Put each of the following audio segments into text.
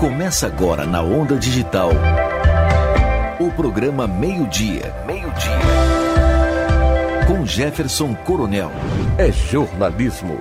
Começa agora na Onda Digital. O programa Meio-Dia. Meio-Dia. Com Jefferson Coronel. É jornalismo.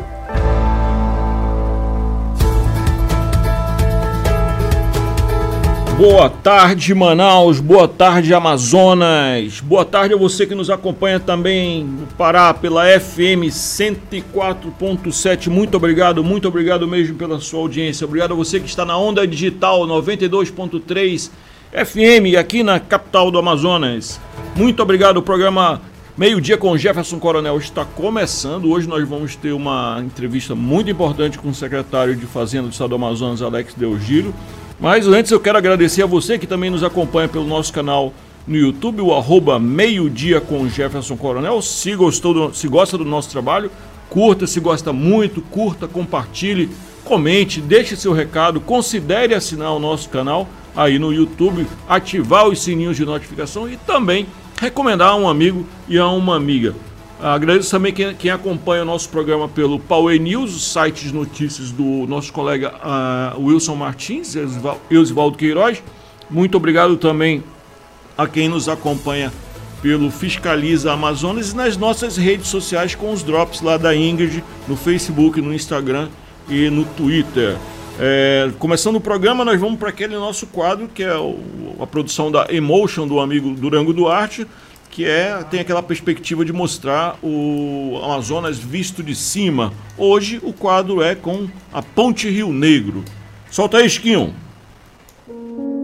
Boa tarde, Manaus. Boa tarde, Amazonas. Boa tarde a você que nos acompanha também no Pará pela FM 104.7. Muito obrigado, muito obrigado mesmo pela sua audiência. Obrigado a você que está na Onda Digital 92.3 FM aqui na capital do Amazonas. Muito obrigado. O programa Meio-Dia com Jefferson Coronel está começando. Hoje nós vamos ter uma entrevista muito importante com o secretário de Fazenda do Estado do Amazonas, Alex Delgiro. Mas antes eu quero agradecer a você que também nos acompanha pelo nosso canal no YouTube, o arroba meio-dia com Jefferson Coronel. Se, gostou do, se gosta do nosso trabalho, curta, se gosta muito, curta, compartilhe, comente, deixe seu recado, considere assinar o nosso canal aí no YouTube, ativar os sininhos de notificação e também recomendar a um amigo e a uma amiga. Agradeço também quem, quem, acompanha o nosso programa pelo Power News, o site de notícias do nosso colega uh, Wilson Martins, Eusvaldo Queiroz. Muito obrigado também a quem nos acompanha pelo Fiscaliza Amazonas e nas nossas redes sociais com os drops lá da Ingrid, no Facebook, no Instagram e no Twitter. É, começando o programa, nós vamos para aquele nosso quadro que é o, a produção da Emotion do amigo Durango Duarte que é tem aquela perspectiva de mostrar o Amazonas visto de cima. Hoje o quadro é com a Ponte Rio Negro. Solta aí, Esquinho.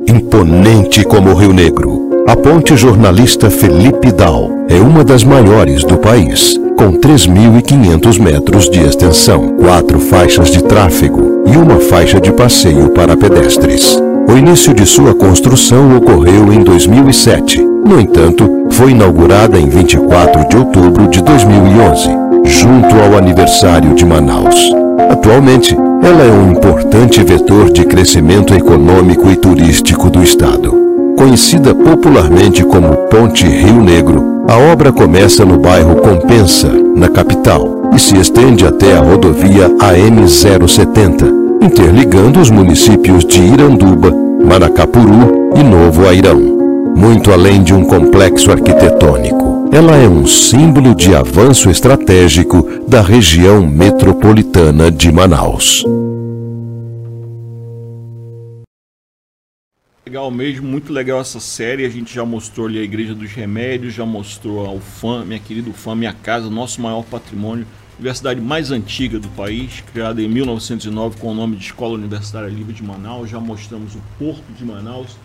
Imponente como o Rio Negro, a ponte jornalista Felipe Dal é uma das maiores do país, com 3.500 metros de extensão, quatro faixas de tráfego e uma faixa de passeio para pedestres. O início de sua construção ocorreu em 2007. No entanto, foi inaugurada em 24 de outubro de 2011, junto ao aniversário de Manaus. Atualmente, ela é um importante vetor de crescimento econômico e turístico do estado. Conhecida popularmente como Ponte Rio Negro, a obra começa no bairro Compensa, na capital, e se estende até a rodovia AM070, interligando os municípios de Iranduba, Maracapuru e Novo Airão. Muito além de um complexo arquitetônico, ela é um símbolo de avanço estratégico da região metropolitana de Manaus. Legal mesmo, muito legal essa série. A gente já mostrou ali a Igreja dos Remédios, já mostrou a UFAM, minha querida UFAM, minha casa, nosso maior patrimônio universidade mais antiga do país, criada em 1909 com o nome de Escola Universitária Livre de Manaus. Já mostramos o Porto de Manaus.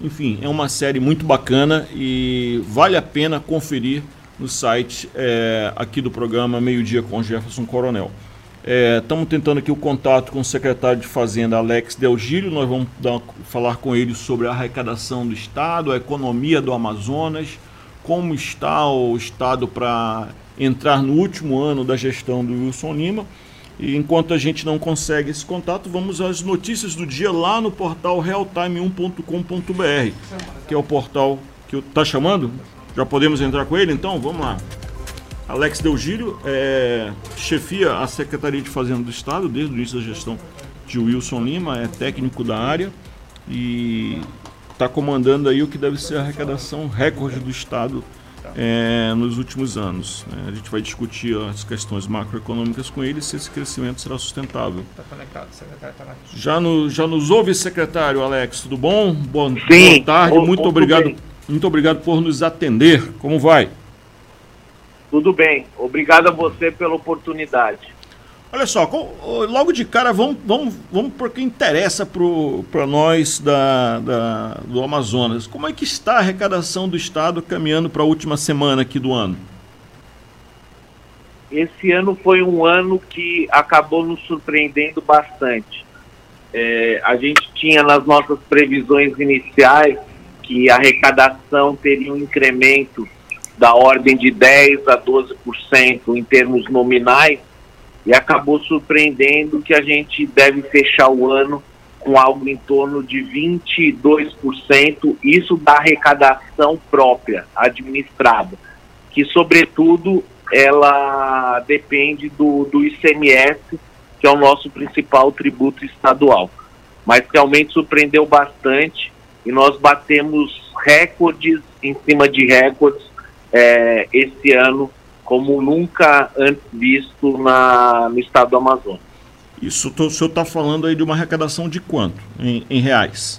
Enfim, é uma série muito bacana e vale a pena conferir no site é, aqui do programa Meio Dia com Jefferson Coronel. Estamos é, tentando aqui o contato com o secretário de Fazenda, Alex Delgílio. Nós vamos dar, falar com ele sobre a arrecadação do Estado, a economia do Amazonas, como está o Estado para entrar no último ano da gestão do Wilson Lima. E enquanto a gente não consegue esse contato, vamos às notícias do dia lá no portal realtime1.com.br, que é o portal que está chamando. Já podemos entrar com ele? Então, vamos lá. Alex Delgírio é, chefia a Secretaria de Fazenda do Estado desde o início da gestão de Wilson Lima, é técnico da área e está comandando aí o que deve ser a arrecadação recorde do Estado é, nos últimos anos. Né? A gente vai discutir as questões macroeconômicas com ele se esse crescimento será sustentável. Está conectado, secretário. Tá já, no, já nos ouve, secretário Alex, tudo bom? Boa, Sim, boa tarde, muito obrigado, muito obrigado por nos atender. Como vai? Tudo bem, obrigado a você pela oportunidade. Olha só, logo de cara, vamos, vamos, vamos para o que interessa para nós da, da, do Amazonas. Como é que está a arrecadação do Estado caminhando para a última semana aqui do ano? Esse ano foi um ano que acabou nos surpreendendo bastante. É, a gente tinha nas nossas previsões iniciais que a arrecadação teria um incremento da ordem de 10% a 12% em termos nominais, e acabou surpreendendo que a gente deve fechar o ano com algo em torno de 22%, isso da arrecadação própria, administrada, que sobretudo ela depende do, do ICMS, que é o nosso principal tributo estadual. mas realmente surpreendeu bastante e nós batemos recordes em cima de recordes é, esse ano, como nunca antes visto na, no estado do Amazonas. Isso o senhor está falando aí de uma arrecadação de quanto em, em reais?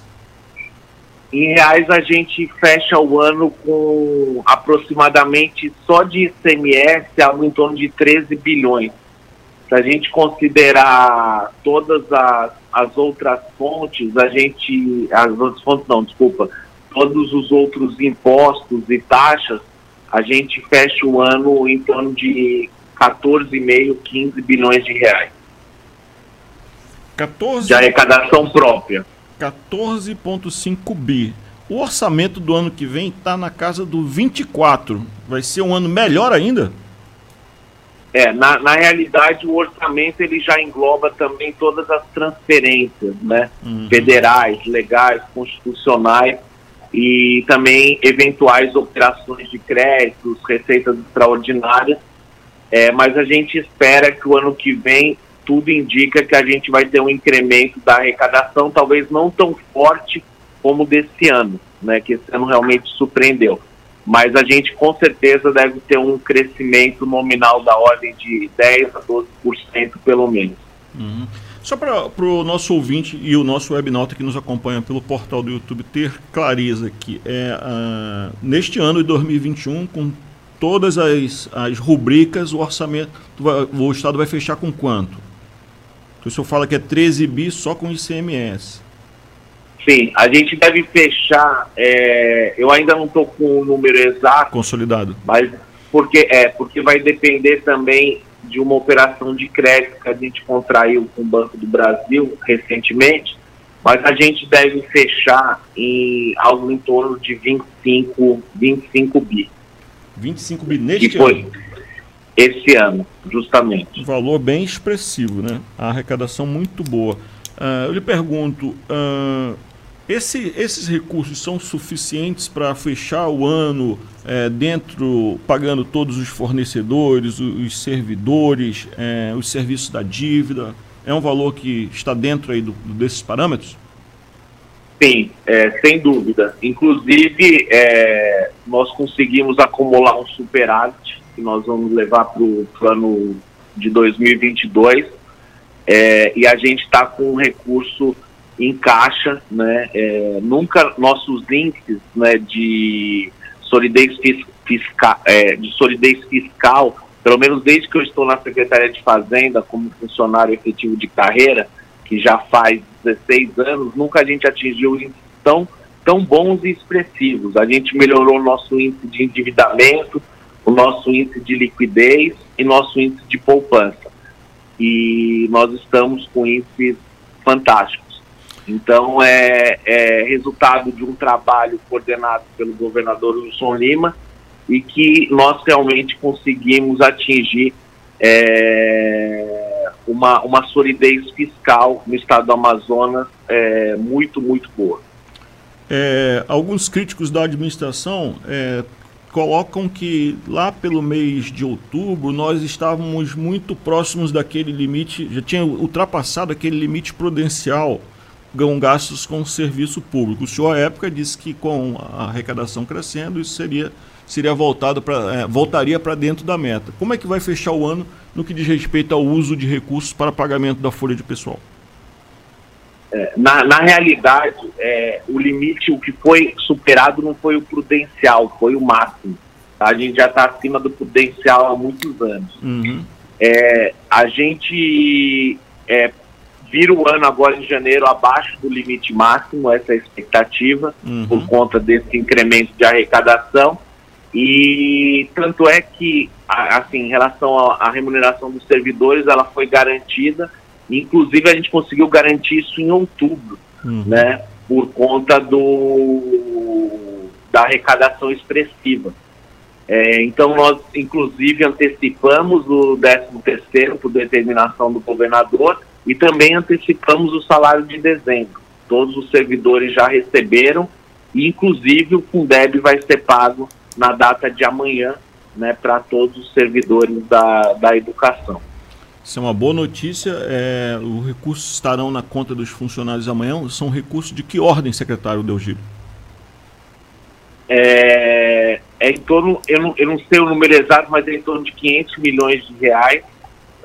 Em reais a gente fecha o ano com aproximadamente só de ICMS algo em torno de 13 bilhões. Se a gente considerar todas as, as outras fontes, a gente. As outras fontes não, desculpa. Todos os outros impostos e taxas, a gente fecha o ano em torno de 14,5, 15 bilhões de reais. 14... De arrecadação própria. 14,5 bi. O orçamento do ano que vem está na casa do 24. Vai ser um ano melhor ainda? É, na, na realidade o orçamento ele já engloba também todas as transferências, né? Uhum. Federais, legais, constitucionais e também eventuais operações de créditos, receitas extraordinárias. É, mas a gente espera que o ano que vem tudo indica que a gente vai ter um incremento da arrecadação, talvez não tão forte como desse ano, né, que esse ano realmente surpreendeu. Mas a gente com certeza deve ter um crescimento nominal da ordem de 10 a 12% pelo menos. Uhum. Só para o nosso ouvinte e o nosso webnauta que nos acompanha pelo portal do YouTube ter clareza aqui, é, uh, neste ano de 2021, com todas as, as rubricas, o orçamento, o Estado vai fechar com quanto? o senhor fala que é 13 bi só com ICMS. Sim, a gente deve fechar, é, eu ainda não estou com o número exato. Consolidado. Mas porque, é, porque vai depender também de uma operação de crédito que a gente contraiu com o Banco do Brasil recentemente, mas a gente deve fechar em algo em torno de 25, 25 bi. 25 bi neste ano? esse ano, justamente. Um valor bem expressivo, né? A arrecadação muito boa. Uh, eu lhe pergunto, uh, esse, esses recursos são suficientes para fechar o ano é, dentro, pagando todos os fornecedores, os, os servidores, é, os serviços da dívida? É um valor que está dentro aí do, desses parâmetros? Sim, é, sem dúvida. Inclusive, é, nós conseguimos acumular um superávit que nós vamos levar para o plano de 2022 é, e a gente está com um recurso em caixa, né? É, nunca nossos índices né, de solidez fiscal, é, de solidez fiscal, pelo menos desde que eu estou na Secretaria de Fazenda como funcionário efetivo de carreira, que já faz 16 anos, nunca a gente atingiu índices tão, tão bons e expressivos. A gente melhorou o nosso índice de endividamento, o nosso índice de liquidez e nosso índice de poupança. E nós estamos com índices fantásticos. Então, é, é resultado de um trabalho coordenado pelo governador Wilson Lima e que nós realmente conseguimos atingir é, uma, uma solidez fiscal no estado do Amazonas é, muito, muito boa. É, alguns críticos da administração é, colocam que lá pelo mês de outubro nós estávamos muito próximos daquele limite, já tinha ultrapassado aquele limite prudencial gastos com serviço público. O senhor, à época, disse que com a arrecadação crescendo, isso seria, seria voltado para é, voltaria para dentro da meta. Como é que vai fechar o ano no que diz respeito ao uso de recursos para pagamento da folha de pessoal? É, na, na realidade, é, o limite, o que foi superado não foi o prudencial, foi o máximo. Tá? A gente já está acima do prudencial há muitos anos. Uhum. É, a gente é, vira o ano agora em janeiro abaixo do limite máximo, essa é a expectativa, uhum. por conta desse incremento de arrecadação. E tanto é que, assim, em relação à remuneração dos servidores, ela foi garantida Inclusive, a gente conseguiu garantir isso em outubro, uhum. né? Por conta do, da arrecadação expressiva. É, então, nós, inclusive, antecipamos o 13º por determinação do governador e também antecipamos o salário de dezembro. Todos os servidores já receberam e, inclusive, o Fundeb vai ser pago na data de amanhã né, para todos os servidores da, da educação. Isso é uma boa notícia. É, os recursos estarão na conta dos funcionários amanhã. São recursos de que ordem, secretário Delgiro? É, é em torno, eu não, eu não sei o número exato, mas é em torno de 500 milhões de reais.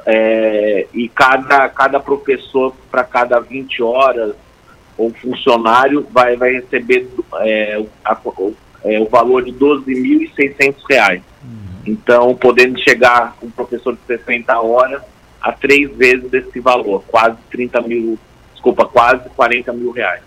É, e cada, cada professor, para cada 20 horas, ou funcionário, vai, vai receber é, a, é, o valor de 12.600 reais. Uhum. Então, podendo chegar um professor de 60 horas a três vezes desse valor, quase 30 mil, desculpa, quase 40 mil reais.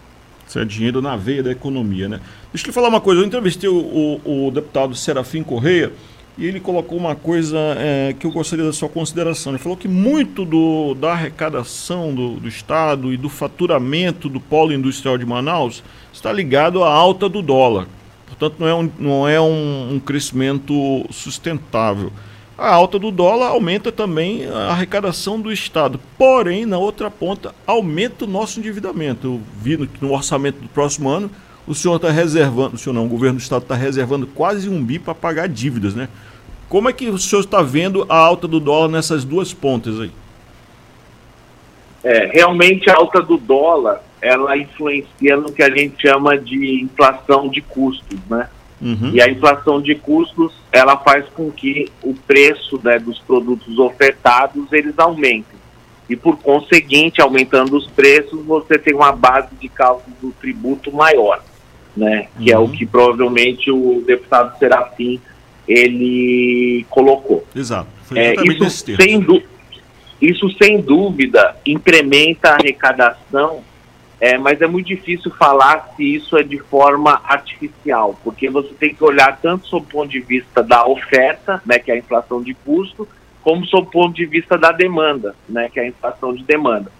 Isso é dinheiro na veia da economia, né? Deixa eu falar uma coisa, eu entrevistei o, o, o deputado Serafim Correia e ele colocou uma coisa é, que eu gostaria da sua consideração. Ele falou que muito do, da arrecadação do, do Estado e do faturamento do polo industrial de Manaus está ligado à alta do dólar. Portanto, não é um, não é um, um crescimento sustentável. A alta do dólar aumenta também a arrecadação do Estado. Porém, na outra ponta, aumenta o nosso endividamento. Eu vi no, no orçamento do próximo ano, o senhor está reservando, o senhor não, o governo do Estado está reservando quase um bi para pagar dívidas, né? Como é que o senhor está vendo a alta do dólar nessas duas pontas aí? É, realmente a alta do dólar, ela influencia no que a gente chama de inflação de custos, né? Uhum. E a inflação de custos, ela faz com que o preço né, dos produtos ofertados, eles aumentem. E por conseguinte, aumentando os preços, você tem uma base de cálculo do tributo maior, né? Que uhum. é o uhum. que provavelmente o deputado Serafim ele colocou. Exato. É, isso, sem isso sem dúvida incrementa a arrecadação é, mas é muito difícil falar se isso é de forma artificial, porque você tem que olhar tanto sob o ponto de vista da oferta, né, que é a inflação de custo, como sob o ponto de vista da demanda, né, que é a inflação de demanda.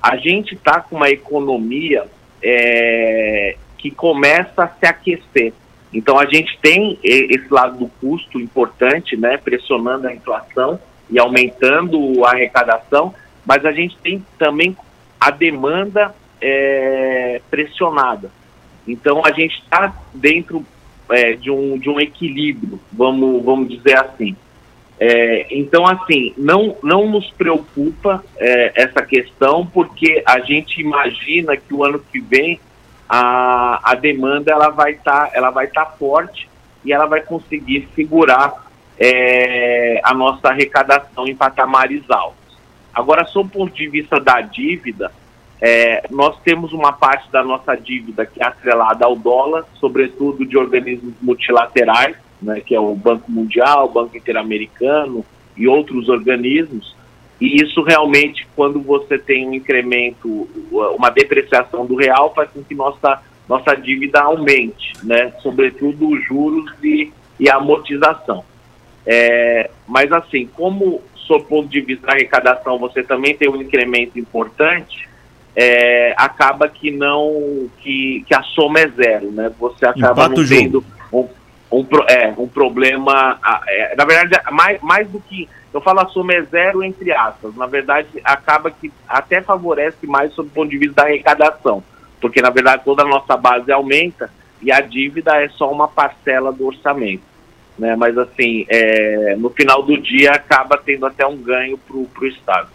A gente está com uma economia é, que começa a se aquecer. Então a gente tem esse lado do custo importante, né, pressionando a inflação e aumentando a arrecadação, mas a gente tem também a demanda é, pressionada. Então a gente está dentro é, de, um, de um equilíbrio, vamos, vamos dizer assim. É, então, assim, não, não nos preocupa é, essa questão, porque a gente imagina que o ano que vem a, a demanda ela vai estar tá, ela vai estar tá forte e ela vai conseguir segurar é, a nossa arrecadação em patamares altos. Agora, sob o ponto de vista da dívida, é, nós temos uma parte da nossa dívida que é atrelada ao dólar, sobretudo de organismos multilaterais, né, que é o Banco Mundial, o Banco Interamericano e outros organismos. E isso realmente, quando você tem um incremento, uma depreciação do real, faz com que nossa, nossa dívida aumente, né, sobretudo os juros e, e a amortização. É, mas assim, como, sob ponto de vista da arrecadação, você também tem um incremento importante, é, acaba que não que, que a soma é zero, né? Você acaba Empata não tendo um, um, é, um problema. É, na verdade, mais, mais do que eu falo a soma é zero entre aspas. Na verdade, acaba que até favorece mais sob o ponto de vista da arrecadação, porque na verdade toda a nossa base aumenta e a dívida é só uma parcela do orçamento. Né? Mas assim, é, no final do dia acaba tendo até um ganho para o Estado.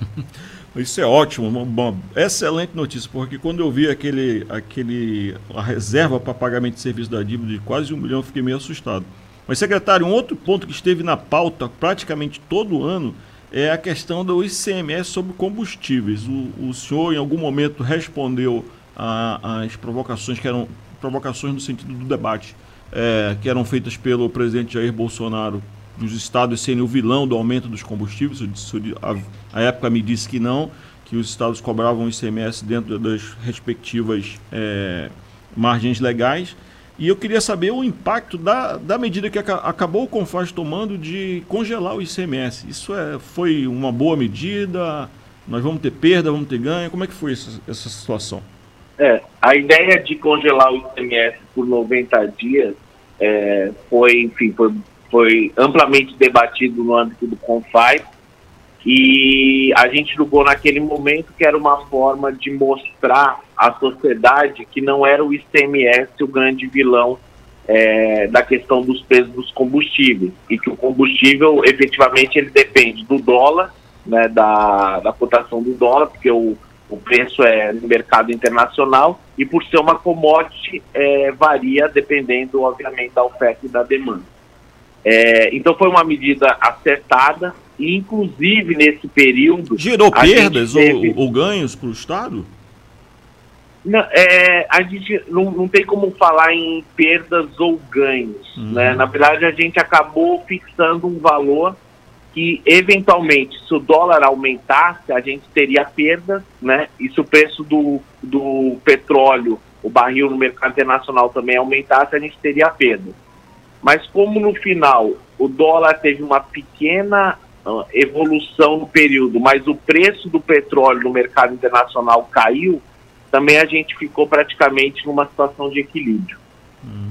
Isso é ótimo, uma, uma, excelente notícia, porque quando eu vi aquele, aquele a reserva para pagamento de serviço da dívida de quase um milhão, eu fiquei meio assustado. Mas, secretário, um outro ponto que esteve na pauta praticamente todo ano é a questão do ICMS sobre combustíveis. O, o senhor, em algum momento, respondeu às provocações que eram provocações no sentido do debate é, que eram feitas pelo presidente Jair Bolsonaro dos estados serem o vilão do aumento dos combustíveis. A, a época me disse que não, que os estados cobravam ICMS dentro das respectivas é, margens legais. E eu queria saber o impacto da, da medida que acabou o Confaz tomando de congelar o ICMS. Isso é, foi uma boa medida? Nós vamos ter perda, vamos ter ganho? Como é que foi essa, essa situação? É, a ideia de congelar o ICMS por 90 dias é, foi, enfim, foi foi amplamente debatido no âmbito do CONFAI e a gente julgou naquele momento que era uma forma de mostrar à sociedade que não era o ICMS o grande vilão é, da questão dos preços dos combustíveis e que o combustível efetivamente ele depende do dólar né, da, da cotação do dólar, porque o, o preço é no mercado internacional e por ser uma commodity é, varia dependendo, obviamente, da oferta e da demanda. É, então foi uma medida acertada e, inclusive, nesse período... Gerou perdas teve... ou, ou ganhos para o Estado? Não, é, a gente não, não tem como falar em perdas ou ganhos. Uhum. Né? Na verdade, a gente acabou fixando um valor que, eventualmente, se o dólar aumentasse, a gente teria perdas, né? e se o preço do, do petróleo, o barril no mercado internacional também aumentasse, a gente teria perdas. Mas como no final o dólar teve uma pequena uh, evolução no período, mas o preço do petróleo no mercado internacional caiu, também a gente ficou praticamente numa situação de equilíbrio. Uhum.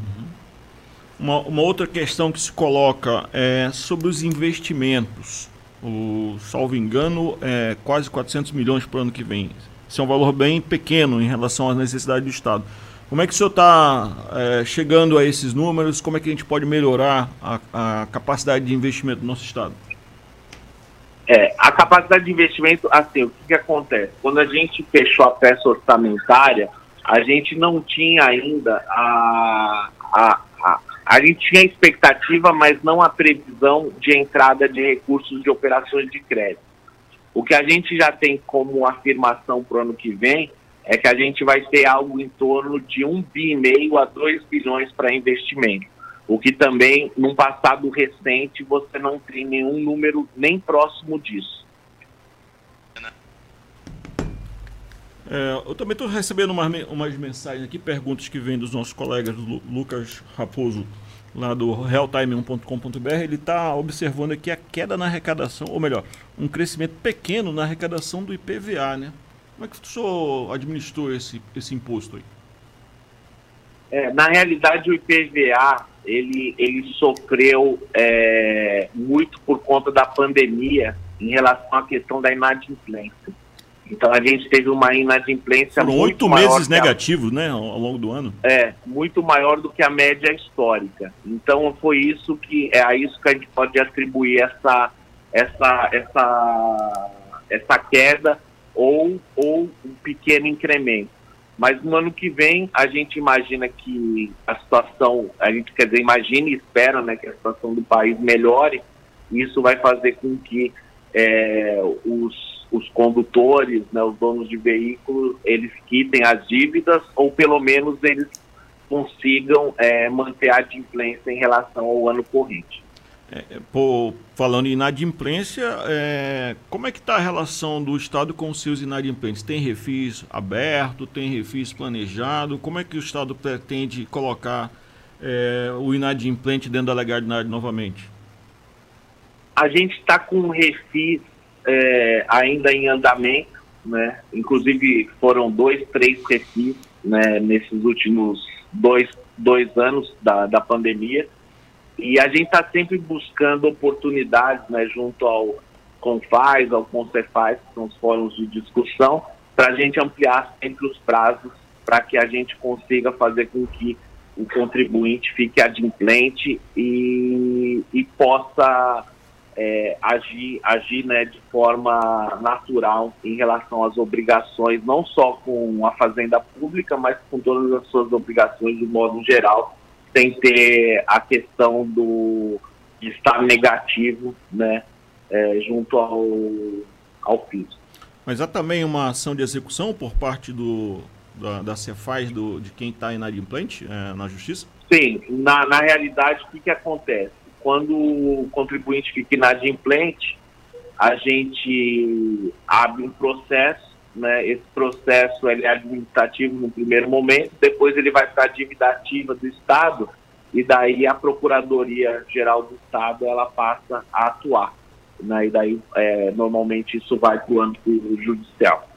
Uma, uma, outra questão que se coloca é sobre os investimentos. O, salvo engano, é quase 400 milhões para o ano que vem. Isso é um valor bem pequeno em relação às necessidades do Estado. Como é que o senhor está é, chegando a esses números? Como é que a gente pode melhorar a, a capacidade de investimento do nosso Estado? É, a capacidade de investimento, assim, o que, que acontece? Quando a gente fechou a peça orçamentária, a gente não tinha ainda a, a, a, a gente tinha expectativa, mas não a previsão de entrada de recursos de operações de crédito. O que a gente já tem como afirmação para o ano que vem é que a gente vai ter algo em torno de um bi e meio a 2 bilhões para investimento o que também, num passado recente, você não tem nenhum número nem próximo disso. É, eu também estou recebendo umas, umas mensagens aqui, perguntas que vêm dos nossos colegas Lu, Lucas Raposo, lá do realtime1.com.br. Ele está observando aqui a queda na arrecadação, ou melhor, um crescimento pequeno na arrecadação do IPVA, né? Como é que o senhor administrou esse, esse imposto aí? É, na realidade, o IPVA ele, ele sofreu é, muito por conta da pandemia em relação à questão da inadimplência. Então a gente teve uma inadimplência Foram oito meses negativos, a, né, ao longo do ano. É, muito maior do que a média histórica. Então foi isso que é a isso que a gente pode atribuir essa essa essa essa queda ou ou um pequeno incremento. Mas no ano que vem a gente imagina que a situação, a gente quer dizer, imagina e espera né, que a situação do país melhore. Isso vai fazer com que é, os, os condutores, né, os donos de veículos, eles quitem as dívidas ou pelo menos eles consigam é, manter a adimplência em relação ao ano corrente. É, pô, falando em inadimplência, é, como é que está a relação do Estado com os seus inadimplentes? Tem refis aberto, tem refis planejado? Como é que o Estado pretende colocar é, o inadimplente dentro da legalidade novamente? A gente está com refis é, ainda em andamento, né? Inclusive foram dois, três refis né, nesses últimos dois, dois anos da, da pandemia e a gente está sempre buscando oportunidades, né, junto ao Confaz, ao Concefaz, que são os fóruns de discussão, para a gente ampliar sempre os prazos para que a gente consiga fazer com que o contribuinte fique adimplente e, e possa é, agir, agir né, de forma natural em relação às obrigações, não só com a fazenda pública, mas com todas as suas obrigações de modo geral, sem ter a questão do de estar negativo, né, é, junto ao, ao piso. Mas há também uma ação de execução por parte do, da, da Cefaz do, de quem está inadimplente é, na justiça? Sim, na, na realidade, o que, que acontece? Quando o contribuinte fica inadimplente, a gente abre um processo né, esse processo ele é administrativo no primeiro momento, depois ele vai para a dívida ativa do Estado e daí a Procuradoria Geral do Estado ela passa a atuar. Né, e daí é, normalmente isso vai para o âmbito judicial.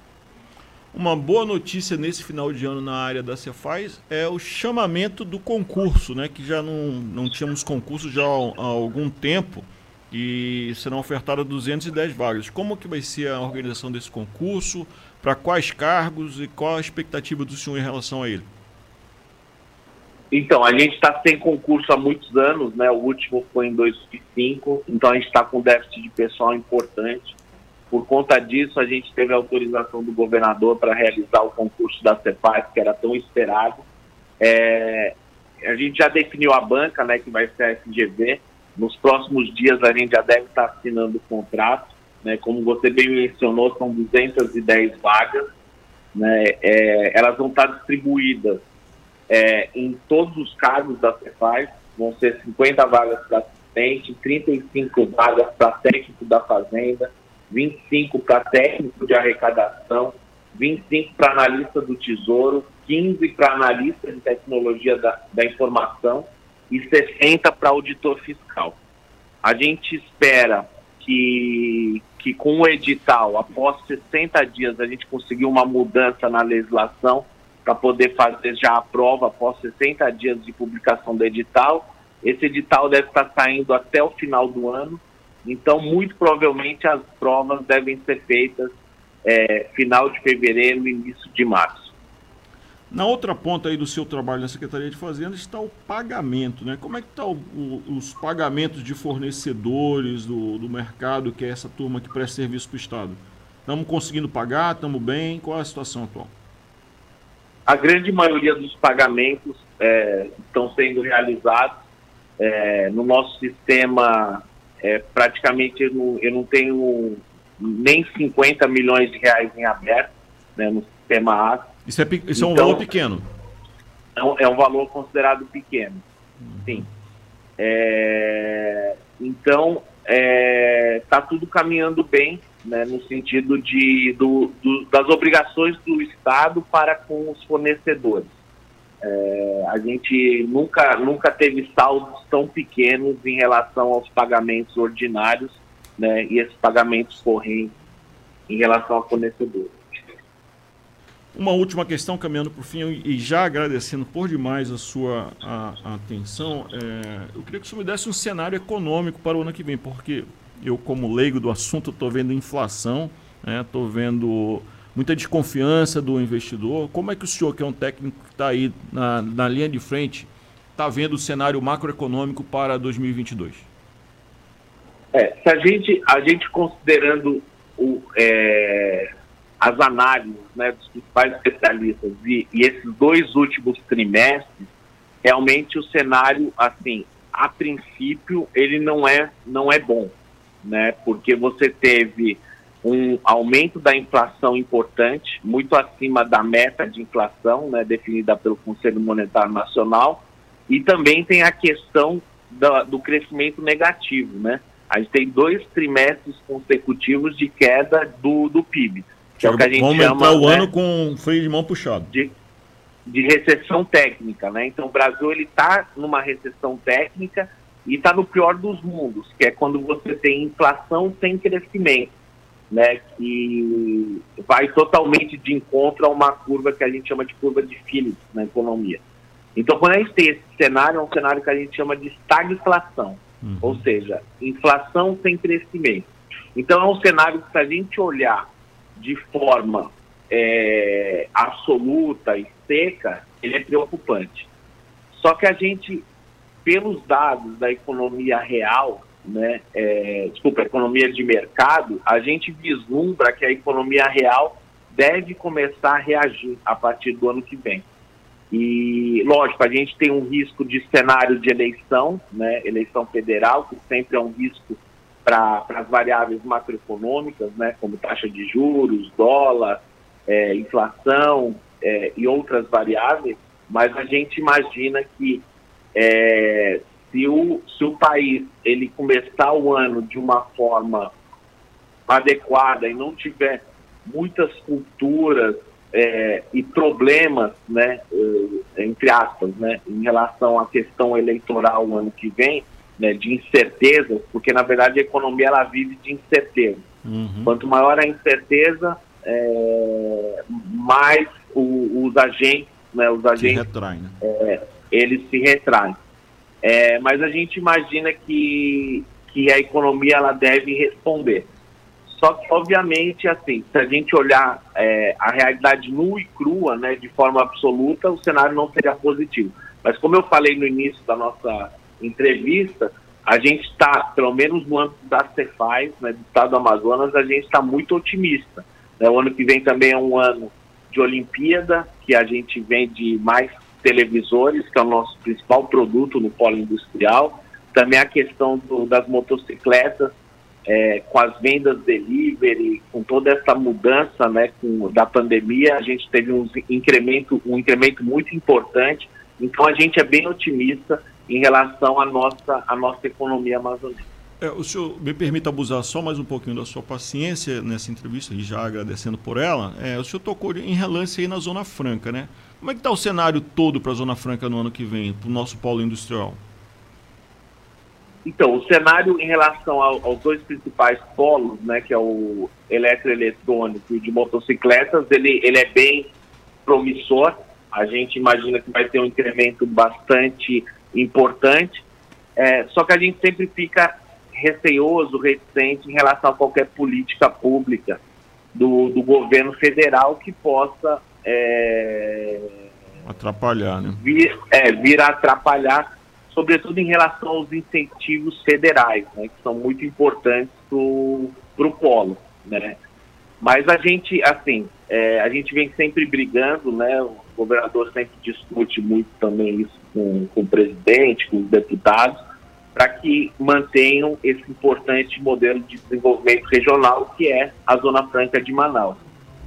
Uma boa notícia nesse final de ano na área da Cefaz é o chamamento do concurso, né, que já não, não tínhamos concurso já há, há algum tempo e serão ofertadas 210 vagas. Como que vai ser a organização desse concurso? Para quais cargos e qual a expectativa do senhor em relação a ele? Então, a gente está sem concurso há muitos anos, né? O último foi em 2005, então a gente está com déficit de pessoal importante. por conta disso, a gente teve a autorização do governador para realizar o concurso da CEPAS, que era tão esperado. É, a gente já definiu a banca, né, que vai ser a FGV. Nos próximos dias a gente já deve estar assinando o contrato. Né, como você bem mencionou, são 210 vagas. Né, é, elas vão estar distribuídas é, em todos os cargos da Cefaz. Vão ser 50 vagas para assistente, 35 vagas para técnico da fazenda, 25 para técnico de arrecadação, 25 para analista do Tesouro, 15 para analista de tecnologia da, da informação e 60 para auditor fiscal. A gente espera que, que com o edital, após 60 dias, a gente conseguir uma mudança na legislação para poder fazer já a prova após 60 dias de publicação do edital. Esse edital deve estar saindo até o final do ano então, muito provavelmente, as provas devem ser feitas é, final de fevereiro, início de março. Na outra ponta aí do seu trabalho na Secretaria de Fazenda está o pagamento, né? Como é que estão tá os pagamentos de fornecedores do, do mercado, que é essa turma que presta serviço para o Estado? Estamos conseguindo pagar? Estamos bem? Qual é a situação atual? A grande maioria dos pagamentos é, estão sendo realizados é, no nosso sistema é, praticamente eu não, eu não tenho nem 50 milhões de reais em aberto né, no sistema A. Isso é, isso é um valor pequeno? É um, é um valor considerado pequeno, sim. É, então, está é, tá tudo caminhando bem, né, no sentido de, do, do, das obrigações do Estado para com os fornecedores. É, a gente nunca, nunca teve saldos tão pequenos em relação aos pagamentos ordinários né, e esses pagamentos correntes em relação ao fornecedor. Uma última questão, caminhando para o fim, e já agradecendo por demais a sua a, a atenção, é, eu queria que o senhor me desse um cenário econômico para o ano que vem, porque eu, como leigo do assunto, estou vendo inflação, estou né, vendo muita desconfiança do investidor. Como é que o senhor, que é um técnico que está aí na, na linha de frente, está vendo o cenário macroeconômico para 2022? É, se a gente, a gente considerando o, é, as análises né, dos principais especialistas e, e esses dois últimos trimestres, realmente o cenário, assim, a princípio, ele não é, não é bom, né? Porque você teve um aumento da inflação importante, muito acima da meta de inflação, né, definida pelo Conselho Monetário Nacional, e também tem a questão do, do crescimento negativo, né? A gente tem dois trimestres consecutivos de queda do, do PIB. Que é o que a gente Vamos chama, entrar o né, ano com freio de mão puxado. De, de recessão técnica, né? Então o Brasil ele está numa recessão técnica e está no pior dos mundos, que é quando você tem inflação sem crescimento né, que vai totalmente de encontro a uma curva que a gente chama de curva de Phillips na economia. Então, quando a gente tem esse cenário, é um cenário que a gente chama de estagflação, uhum. ou seja, inflação sem crescimento. Então, é um cenário que, se a gente olhar de forma é, absoluta e seca, ele é preocupante. Só que a gente, pelos dados da economia real, né, é, desculpa, economia de mercado, a gente vislumbra que a economia real deve começar a reagir a partir do ano que vem. E, lógico, a gente tem um risco de cenário de eleição, né, eleição federal, que sempre é um risco para as variáveis macroeconômicas, né, como taxa de juros, dólar, é, inflação é, e outras variáveis, mas a gente imagina que é, se o, se o país ele começar o ano de uma forma adequada e não tiver muitas culturas é, e problemas, né, é, entre aspas, né, em relação à questão eleitoral o ano que vem, né, de incertezas, porque na verdade a economia ela vive de incerteza. Uhum. Quanto maior a incerteza, é, mais o, os agentes, né, os agentes, se retrai, né? É, eles se retraem. É, mas a gente imagina que, que a economia ela deve responder. Só que, obviamente, assim, se a gente olhar é, a realidade nua e crua, né, de forma absoluta, o cenário não seria positivo. Mas como eu falei no início da nossa entrevista, a gente está, pelo menos no âmbito da Cefaz, né, do estado do Amazonas, a gente está muito otimista. Né? O ano que vem também é um ano de Olimpíada, que a gente vende mais televisores, que é o nosso principal produto no polo industrial. Também a questão do, das motocicletas, é, com as vendas delivery, com toda essa mudança né, com, da pandemia, a gente teve um incremento, um incremento muito importante. Então a gente é bem otimista em relação à nossa, à nossa economia amazonense. É, o senhor me permita abusar só mais um pouquinho da sua paciência nessa entrevista, e já agradecendo por ela. É, o senhor tocou em relance aí na Zona Franca, né? Como é que está o cenário todo para a Zona Franca no ano que vem, para o nosso polo industrial? Então, o cenário em relação ao, aos dois principais polos, né, que é o eletroeletrônico e de motocicletas, ele, ele é bem promissor. A gente imagina que vai ter um incremento bastante importante. É, só que a gente sempre fica receoso, reticente em relação a qualquer política pública do, do governo federal que possa é, atrapalhar, né? Vir, é, vir a atrapalhar sobretudo em relação aos incentivos federais, né, que são muito importantes para o polo, né. Mas a gente, assim, é, a gente vem sempre brigando, né, o governador sempre discute muito também isso com, com o presidente, com os deputados, para que mantenham esse importante modelo de desenvolvimento regional que é a Zona Franca de Manaus.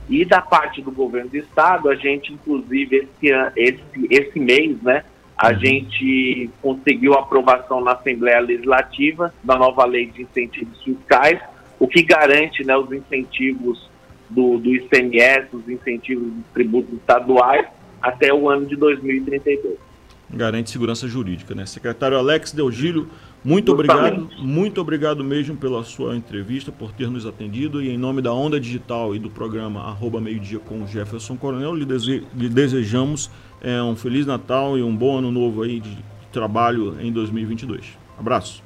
E da parte do governo do estado, a gente, inclusive, esse, esse, esse mês, né, a uhum. gente conseguiu aprovação na Assembleia Legislativa da nova lei de incentivos fiscais, o que garante né, os incentivos do, do ICMS, os incentivos dos tributos estaduais até o ano de 2032. Garante segurança jurídica, né? Secretário Alex Delgílio, muito Justamente. obrigado, muito obrigado mesmo pela sua entrevista, por ter nos atendido e em nome da Onda Digital e do programa Arroba Meio Dia com Jefferson Coronel, lhe, dese lhe desejamos é, um Feliz Natal e um bom ano novo aí de trabalho em 2022. Abraço.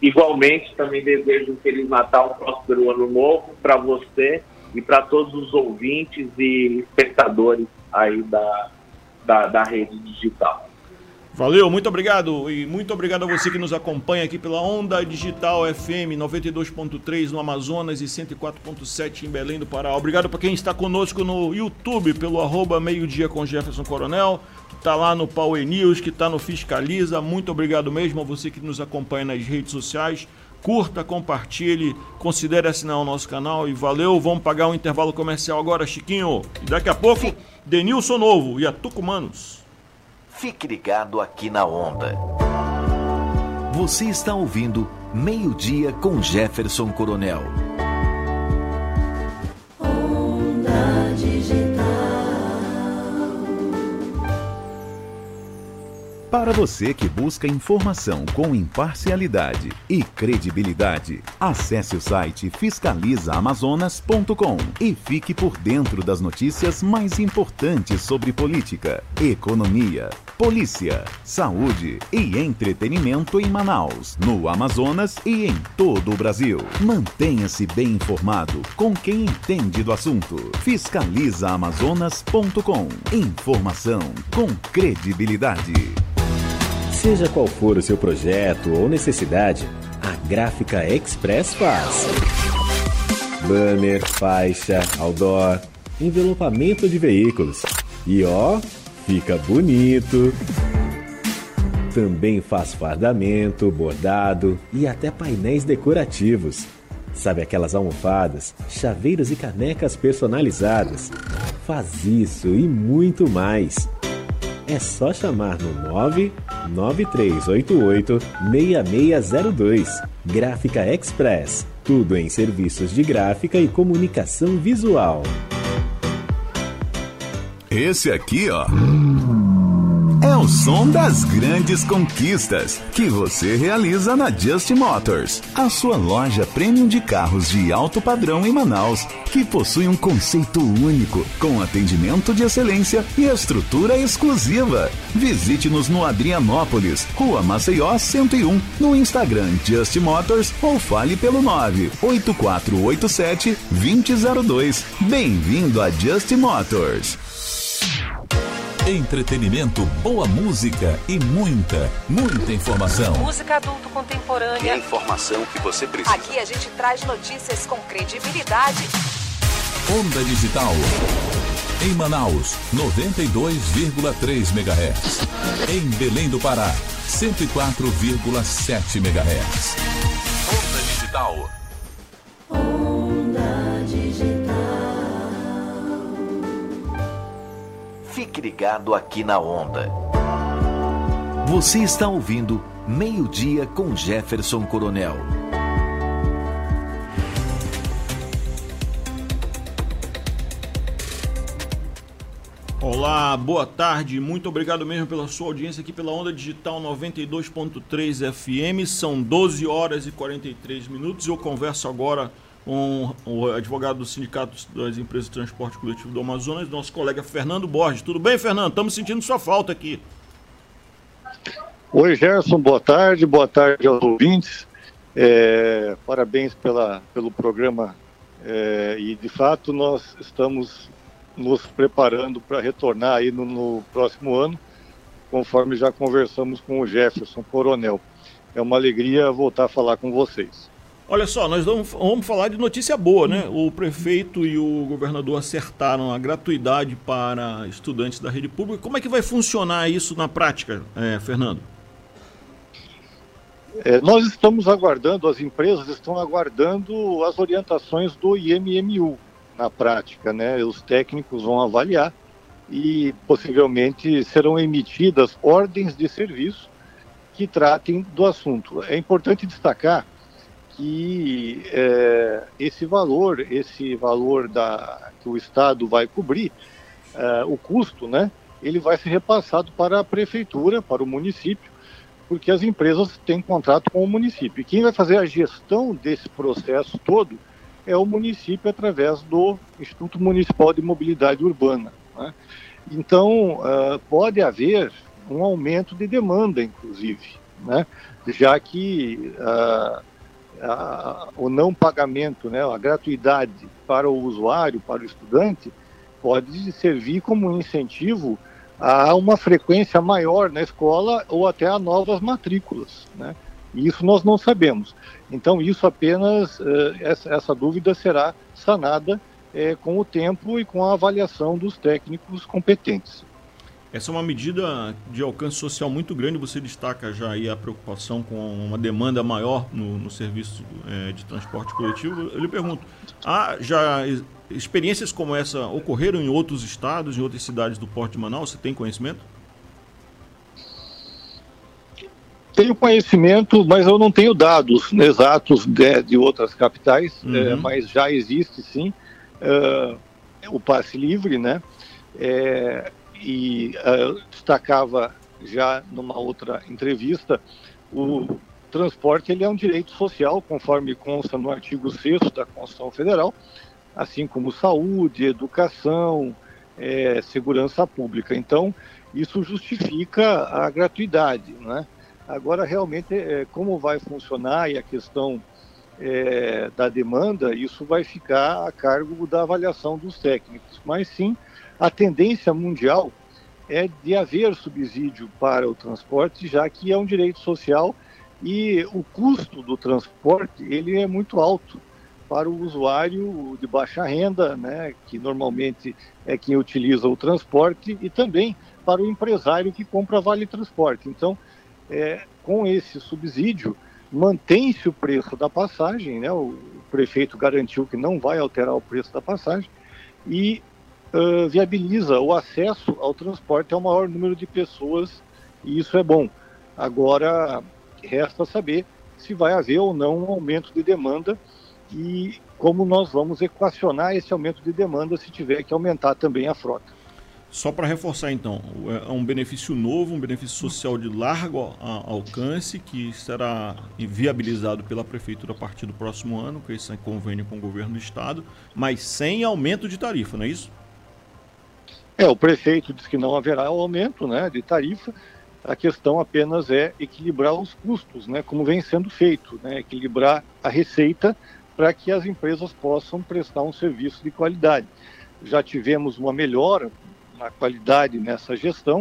Igualmente, também desejo um Feliz Natal, um próspero ano novo para você e para todos os ouvintes e espectadores aí da, da, da rede digital. Valeu, muito obrigado e muito obrigado a você que nos acompanha aqui pela Onda Digital FM 92.3 no Amazonas e 104.7 em Belém do Pará. Obrigado para quem está conosco no YouTube pelo arroba meio-dia com Jefferson Coronel, que está lá no Power News, que está no Fiscaliza. Muito obrigado mesmo a você que nos acompanha nas redes sociais. Curta, compartilhe, considere assinar o nosso canal e valeu. Vamos pagar um intervalo comercial agora, Chiquinho. E daqui a pouco, Denilson Novo e a Tucumanos. Fique ligado aqui na Onda. Você está ouvindo Meio-Dia com Jefferson Coronel. Para você que busca informação com imparcialidade e credibilidade, acesse o site fiscalizaamazonas.com e fique por dentro das notícias mais importantes sobre política, economia, polícia, saúde e entretenimento em Manaus, no Amazonas e em todo o Brasil. Mantenha-se bem informado com quem entende do assunto. Fiscalizaamazonas.com. Informação com credibilidade. Seja qual for o seu projeto ou necessidade, a Gráfica Express faz. Banner, faixa, outdoor, envelopamento de veículos. E ó, fica bonito. Também faz fardamento, bordado e até painéis decorativos. Sabe aquelas almofadas, chaveiros e canecas personalizadas? Faz isso e muito mais é só chamar no 99388 6602. Gráfica Express. Tudo em serviços de gráfica e comunicação visual. Esse aqui, ó. É o som das grandes conquistas que você realiza na Just Motors, a sua loja premium de carros de alto padrão em Manaus, que possui um conceito único, com atendimento de excelência e estrutura exclusiva. Visite-nos no Adrianópolis, Rua Maceió 101, no Instagram Just Motors ou fale pelo 98487 2002. Bem-vindo a Just Motors. Entretenimento, boa música e muita, muita informação. Música adulto contemporânea. E a informação que você precisa. Aqui a gente traz notícias com credibilidade. Onda Digital. Em Manaus, 92,3 MHz. Em Belém do Pará, 104,7 MHz. Onda Digital. Fique ligado aqui na Onda. Você está ouvindo Meio-Dia com Jefferson Coronel. Olá, boa tarde, muito obrigado mesmo pela sua audiência aqui pela Onda Digital 92.3 FM. São 12 horas e 43 minutos. Eu converso agora com o advogado do Sindicato das Empresas de Transporte Coletivo do Amazonas, nosso colega Fernando Borges. Tudo bem, Fernando? Estamos sentindo sua falta aqui. Oi, Gerson, boa tarde, boa tarde aos ouvintes. É, parabéns pela, pelo programa. É, e, de fato, nós estamos nos preparando para retornar aí no, no, próximo ano, conforme já conversamos com o Jefferson Coronel. É uma alegria voltar a falar com vocês. Olha só, nós vamos, falar de notícia boa, né? O prefeito e o governador acertaram a gratuidade para estudantes da rede pública. Como é que vai funcionar isso na prática, é, Fernando? É, nós estamos aguardando, as empresas estão aguardando as orientações do IMMU, na prática, né? Os técnicos vão avaliar e possivelmente serão emitidas ordens de serviço que tratem do assunto. É importante destacar que é, esse valor, esse valor da, que o Estado vai cobrir, é, o custo, né? Ele vai ser repassado para a prefeitura, para o município, porque as empresas têm contrato com o município. E quem vai fazer a gestão desse processo todo é o município através do Instituto Municipal de Mobilidade Urbana. Né? Então, uh, pode haver um aumento de demanda, inclusive, né? já que uh, uh, o não pagamento, né, a gratuidade para o usuário, para o estudante, pode servir como um incentivo a uma frequência maior na escola ou até a novas matrículas. Né? Isso nós não sabemos. Então, isso apenas, eh, essa, essa, dúvida será sanada eh, com o tempo e com a avaliação dos técnicos competentes. Essa é uma medida de alcance social muito grande. Você destaca já aí a preocupação com uma demanda maior no, no serviço é, de transporte coletivo. Eu lhe pergunto, há já experiências como essa ocorreram em outros estados, em outras cidades do Porto de Manaus? Você tem conhecimento? Tenho conhecimento, mas eu não tenho dados exatos de, de outras capitais, uhum. é, mas já existe sim uh, o passe livre, né? É, e uh, destacava já numa outra entrevista, o transporte ele é um direito social, conforme consta no artigo 6 da Constituição Federal, assim como saúde, educação, é, segurança pública. Então, isso justifica a gratuidade, né? Agora, realmente, é, como vai funcionar e a questão é, da demanda, isso vai ficar a cargo da avaliação dos técnicos. Mas sim, a tendência mundial é de haver subsídio para o transporte, já que é um direito social e o custo do transporte ele é muito alto para o usuário de baixa renda, né, que normalmente é quem utiliza o transporte, e também para o empresário que compra vale transporte. Então, é, com esse subsídio, mantém-se o preço da passagem, né? o prefeito garantiu que não vai alterar o preço da passagem, e viabiliza o acesso ao transporte ao maior número de pessoas, e isso é bom. Agora, resta saber se vai haver ou não um aumento de demanda e como nós vamos equacionar esse aumento de demanda se tiver que aumentar também a frota. Só para reforçar então, é, um benefício novo, um benefício social de largo alcance que será viabilizado pela prefeitura a partir do próximo ano, com esse convênio com o governo do estado, mas sem aumento de tarifa, não é isso? É, o prefeito diz que não haverá aumento né, de tarifa, a questão apenas é equilibrar os custos, né, como vem sendo feito, né, equilibrar a receita para que as empresas possam prestar um serviço de qualidade. Já tivemos uma melhora na qualidade nessa gestão,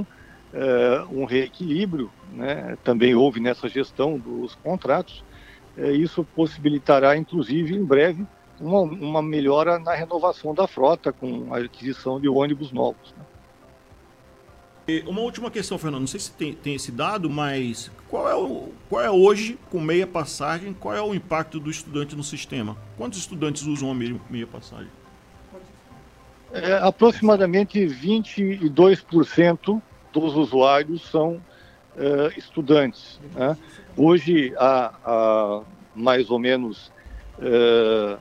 uh, um reequilíbrio, né, também houve nessa gestão dos contratos. Uh, isso possibilitará, inclusive, em breve, uma, uma, melhora na renovação da frota com a aquisição de ônibus novos. Né. Uma última questão, Fernando. Não sei se tem, tem, esse dado, mas qual é, o, qual é hoje, com meia passagem, qual é o impacto do estudante no sistema? Quantos estudantes usam a meia, meia passagem? É, aproximadamente 22% dos usuários são é, estudantes. Né? Hoje há, há, mais ou menos é,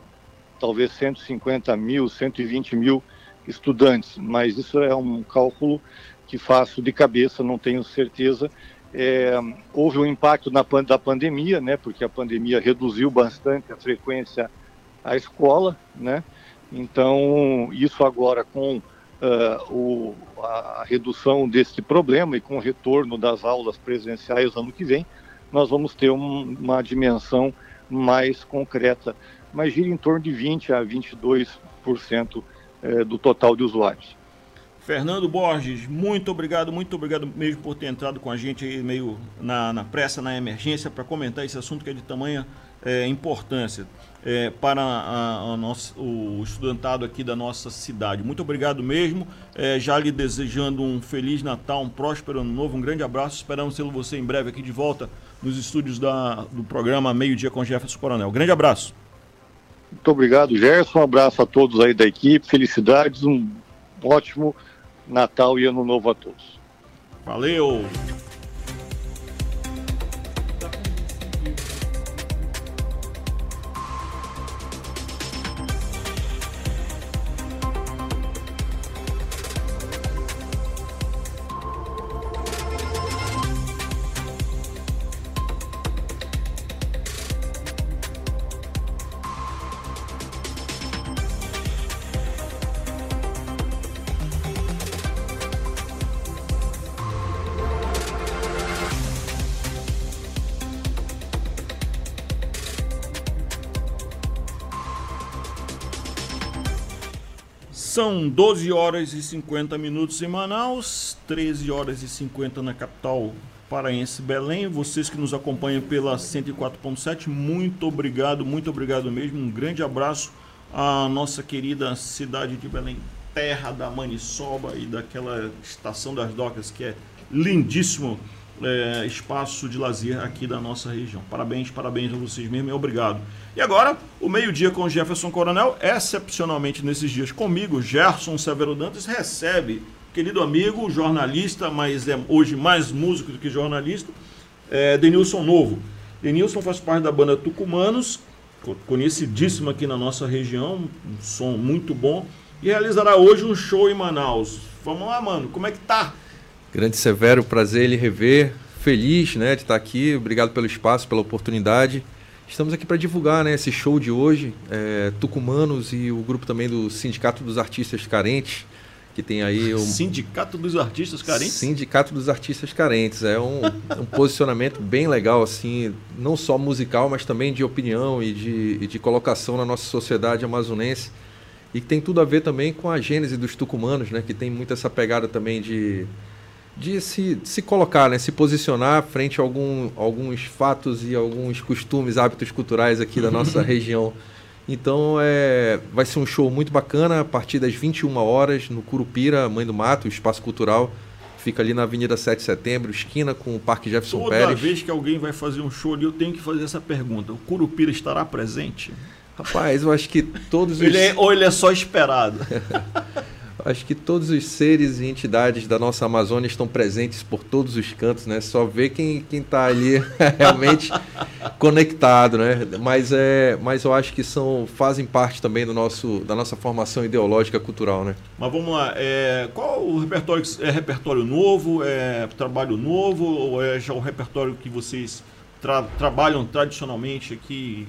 talvez 150 mil, 120 mil estudantes, mas isso é um cálculo que faço de cabeça, não tenho certeza. É, houve um impacto na, da pandemia, né, porque a pandemia reduziu bastante a frequência à escola, né, então isso agora com uh, o, a redução desse problema e com o retorno das aulas presenciais ano que vem, nós vamos ter um, uma dimensão mais concreta, mas gira em torno de 20 a 22% eh, do total de usuários. Fernando Borges, muito obrigado, muito obrigado mesmo por ter entrado com a gente aí meio na, na pressa, na emergência, para comentar esse assunto que é de tamanha é, importância é, para a, a o estudantado aqui da nossa cidade. Muito obrigado mesmo, é, já lhe desejando um Feliz Natal, um próspero Ano Novo, um grande abraço, esperamos ter você em breve aqui de volta nos estúdios da, do programa Meio Dia com Jefferson Coronel. Grande abraço. Muito obrigado, Gerson, um abraço a todos aí da equipe, felicidades, um ótimo Natal e Ano Novo a todos. Valeu! São 12 horas e 50 minutos em Manaus, 13 horas e 50 na capital paraense Belém. Vocês que nos acompanham pela 104.7, muito obrigado, muito obrigado mesmo. Um grande abraço à nossa querida cidade de Belém, terra da Maniçoba e daquela estação das docas que é lindíssimo é, espaço de lazer aqui da nossa região. Parabéns, parabéns a vocês mesmo e obrigado. E agora, o meio-dia com Jefferson Coronel, excepcionalmente nesses dias comigo, Gerson Severo Dantas recebe querido amigo, jornalista, mas é hoje mais músico do que jornalista, é, Denilson Novo. Denilson faz parte da banda Tucumanos, conhecidíssima aqui na nossa região, um som muito bom, e realizará hoje um show em Manaus. Vamos lá, mano, como é que tá? Grande Severo, prazer ele rever. Feliz né, de estar aqui. Obrigado pelo espaço, pela oportunidade. Estamos aqui para divulgar né, esse show de hoje. É, Tucumanos e o grupo também do Sindicato dos Artistas Carentes, que tem aí o. Sindicato dos Artistas Carentes? Sindicato dos Artistas Carentes. É um, um posicionamento bem legal, assim, não só musical, mas também de opinião e de, e de colocação na nossa sociedade amazonense. E que tem tudo a ver também com a gênese dos tucumanos, né? Que tem muito essa pegada também de de se, de se colocar, né, se posicionar frente a algum, alguns fatos e alguns costumes, hábitos culturais aqui da nossa região. Então é, vai ser um show muito bacana a partir das 21 horas no Curupira, Mãe do Mato, espaço cultural. Fica ali na Avenida 7 de Setembro, esquina com o Parque Jefferson Toda Pérez. Toda vez que alguém vai fazer um show ali, eu tenho que fazer essa pergunta. O Curupira estará presente? Rapaz, eu acho que todos os... Ele é, ou ele é só esperado? Acho que todos os seres e entidades da nossa Amazônia estão presentes por todos os cantos, né? Só ver quem quem está ali realmente conectado, né? Mas é, mas eu acho que são fazem parte também do nosso da nossa formação ideológica cultural, né? Mas vamos lá, é, qual o repertório é repertório novo, é trabalho novo ou é já o repertório que vocês tra trabalham tradicionalmente aqui?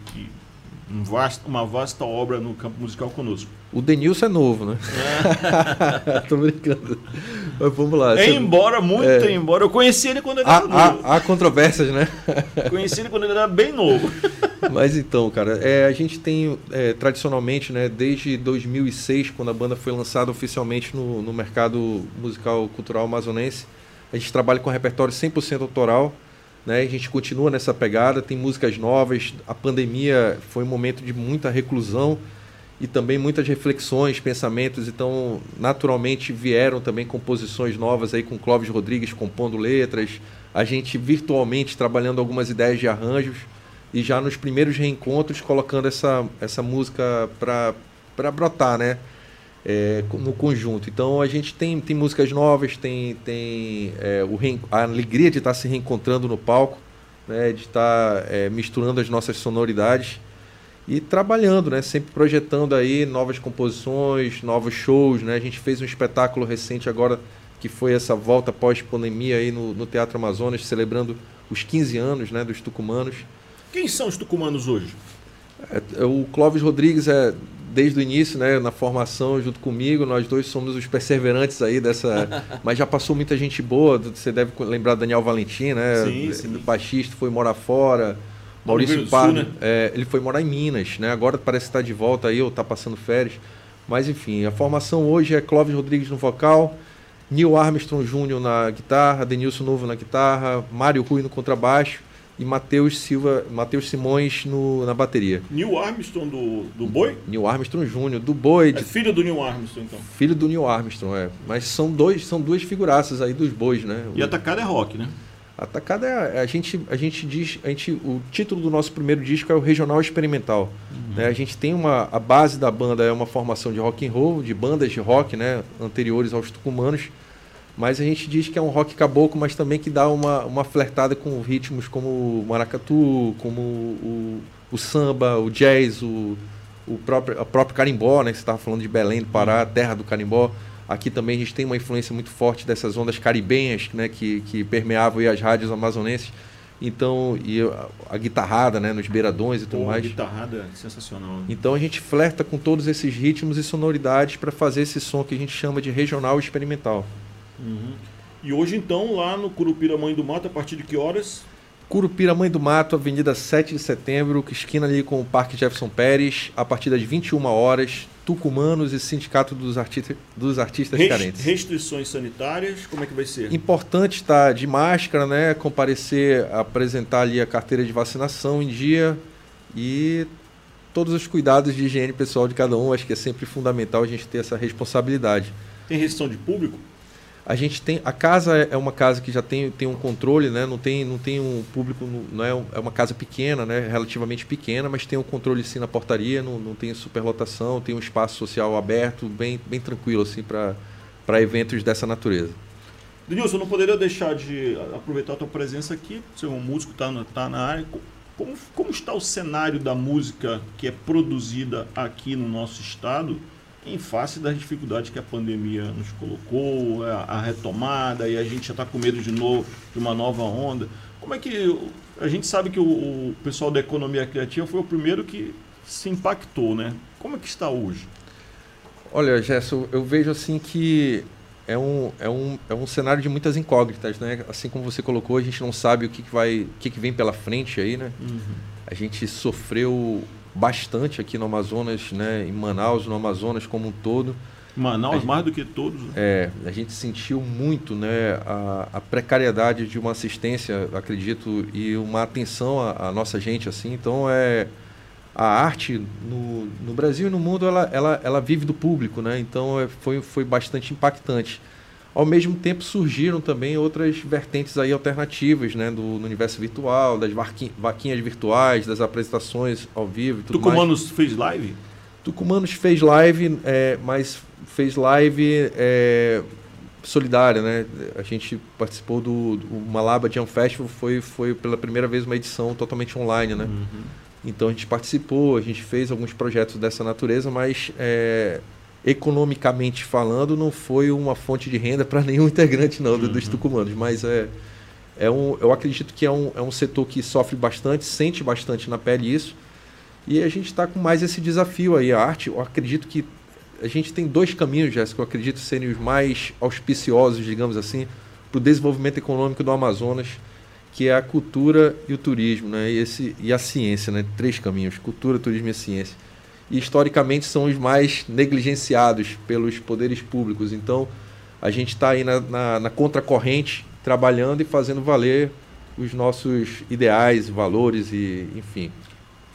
Um uma vasta obra no campo musical conosco. O Denilson é novo, né? É. Tô brincando. Mas vamos lá. É embora, muito é. embora. Eu conheci ele quando ele há, era novo. Há, há controvérsias, né? Conheci ele quando ele era bem novo. Mas então, cara, é, a gente tem é, tradicionalmente, né, desde 2006, quando a banda foi lançada oficialmente no, no mercado musical cultural amazonense, a gente trabalha com repertório 100% autoral. Né? A gente continua nessa pegada, tem músicas novas. A pandemia foi um momento de muita reclusão e também muitas reflexões, pensamentos. Então, naturalmente vieram também composições novas aí com Clóvis Rodrigues compondo letras, a gente virtualmente trabalhando algumas ideias de arranjos e já nos primeiros reencontros colocando essa, essa música para brotar, né? É, no conjunto. Então a gente tem, tem músicas novas, tem, tem é, o a alegria de estar se reencontrando no palco, né, de estar é, misturando as nossas sonoridades e trabalhando, né, sempre projetando aí novas composições, novos shows. Né? A gente fez um espetáculo recente agora que foi essa volta pós-pandemia aí no, no Teatro Amazonas, celebrando os 15 anos né, dos tucumanos. Quem são os tucumanos hoje? É, é, o Clóvis Rodrigues é desde o início, né, na formação junto comigo, nós dois somos os perseverantes aí dessa, mas já passou muita gente boa, você deve lembrar Daniel Valentim, né, sim, sim. baixista, foi morar fora, Maurício Pardo, né? é, ele foi morar em Minas, né, agora parece estar de volta aí, ou está passando férias, mas enfim, a formação hoje é Clóvis Rodrigues no vocal, Neil Armstrong Jr. na guitarra, Denilson Novo na guitarra, Mário Rui no contrabaixo, e Matheus Silva, Matheus Simões no, na bateria. Neil Armstrong do, do Boi? Neil Armstrong Jr., do Boi. É de... filho do Neil Armstrong, então. Filho do Neil Armstrong, é. Mas são, dois, são duas figuraças aí dos bois, né? E Atacada é rock, né? Atacada é. A gente, a gente diz. A gente, o título do nosso primeiro disco é o Regional Experimental. Uhum. Né? A gente tem uma. A base da banda é uma formação de rock and roll, de bandas de rock, né? Anteriores aos tucumanos mas a gente diz que é um rock caboclo, mas também que dá uma, uma flertada com ritmos como o maracatu, como o, o samba, o jazz, o, o próprio, próprio carimbó, né? Que você estava falando de Belém do Pará, terra do carimbó. Aqui também a gente tem uma influência muito forte dessas ondas caribenhas, né? Que, que permeavam as rádios amazonenses. Então, e a, a, guitarrada, né, nos beiradões e tudo Pô, mais. A guitarrada é sensacional. Então a gente flerta com todos esses ritmos e sonoridades para fazer esse som que a gente chama de regional experimental. Uhum. E hoje, então, lá no Curupira Mãe do Mato, a partir de que horas? Curupira Mãe do Mato, Avenida 7 de Setembro, esquina ali com o Parque Jefferson Pérez, a partir das 21 horas, Tucumanos e Sindicato dos, Artista, dos Artistas Rest, Carentes. Restrições sanitárias, como é que vai ser? Importante estar de máscara, né? Comparecer, apresentar ali a carteira de vacinação em dia e todos os cuidados de higiene pessoal de cada um. Acho que é sempre fundamental a gente ter essa responsabilidade. Tem restrição de público? A gente tem a casa é, é uma casa que já tem, tem um controle né? Não tem não tem um público não é, é uma casa pequena né? Relativamente pequena mas tem um controle sim na portaria não, não tem superlotação tem um espaço social aberto bem bem tranquilo assim para para eventos dessa natureza. Denilson não poderia deixar de aproveitar a tua presença aqui? Ser um músico tá na, tá na área. Como, como está o cenário da música que é produzida aqui no nosso estado em face das dificuldades que a pandemia nos colocou, a, a retomada, e a gente já está com medo de novo de uma nova onda. Como é que a gente sabe que o, o, pessoal da economia criativa foi o primeiro que se impactou, né? Como é que está hoje? Olha, Gerson, eu vejo assim que é um, é um, é um cenário de muitas incógnitas, né? Assim como você colocou, a gente não sabe o que, que vai, o que, que vem pela frente aí, né? Uhum. A gente sofreu bastante aqui no Amazonas, né, em Manaus, no Amazonas como um todo. Manaus gente, mais do que todos. Né? É, a gente sentiu muito, né, a, a, precariedade de uma assistência, acredito, e uma atenção à, à, nossa gente assim. Então é a arte no, no Brasil e no mundo ela, ela, ela vive do público, né? Então é, foi, foi bastante impactante. Ao mesmo tempo surgiram também outras vertentes aí alternativas, né, do no universo virtual, das vaquinhas virtuais, das apresentações ao vivo. Tudo Tucumanos mais. fez live? Tucumanos fez live, é, mas fez live é, solidária, né? A gente participou do, do Malaba Jam Festival, foi foi pela primeira vez uma edição totalmente online, né? Uhum. Então a gente participou, a gente fez alguns projetos dessa natureza, mas é, economicamente falando, não foi uma fonte de renda para nenhum integrante não, uhum. dos tucumanos, mas é, é um, eu acredito que é um, é um setor que sofre bastante, sente bastante na pele isso, e a gente está com mais esse desafio aí. A arte, eu acredito que a gente tem dois caminhos, Jéssica, que eu acredito serem os mais auspiciosos, digamos assim, para o desenvolvimento econômico do Amazonas, que é a cultura e o turismo, né? E, esse, e a ciência, né? Três caminhos: cultura, turismo e ciência. E historicamente são os mais negligenciados pelos poderes públicos. Então, a gente está aí na, na, na contracorrente, trabalhando e fazendo valer os nossos ideais, valores e, enfim,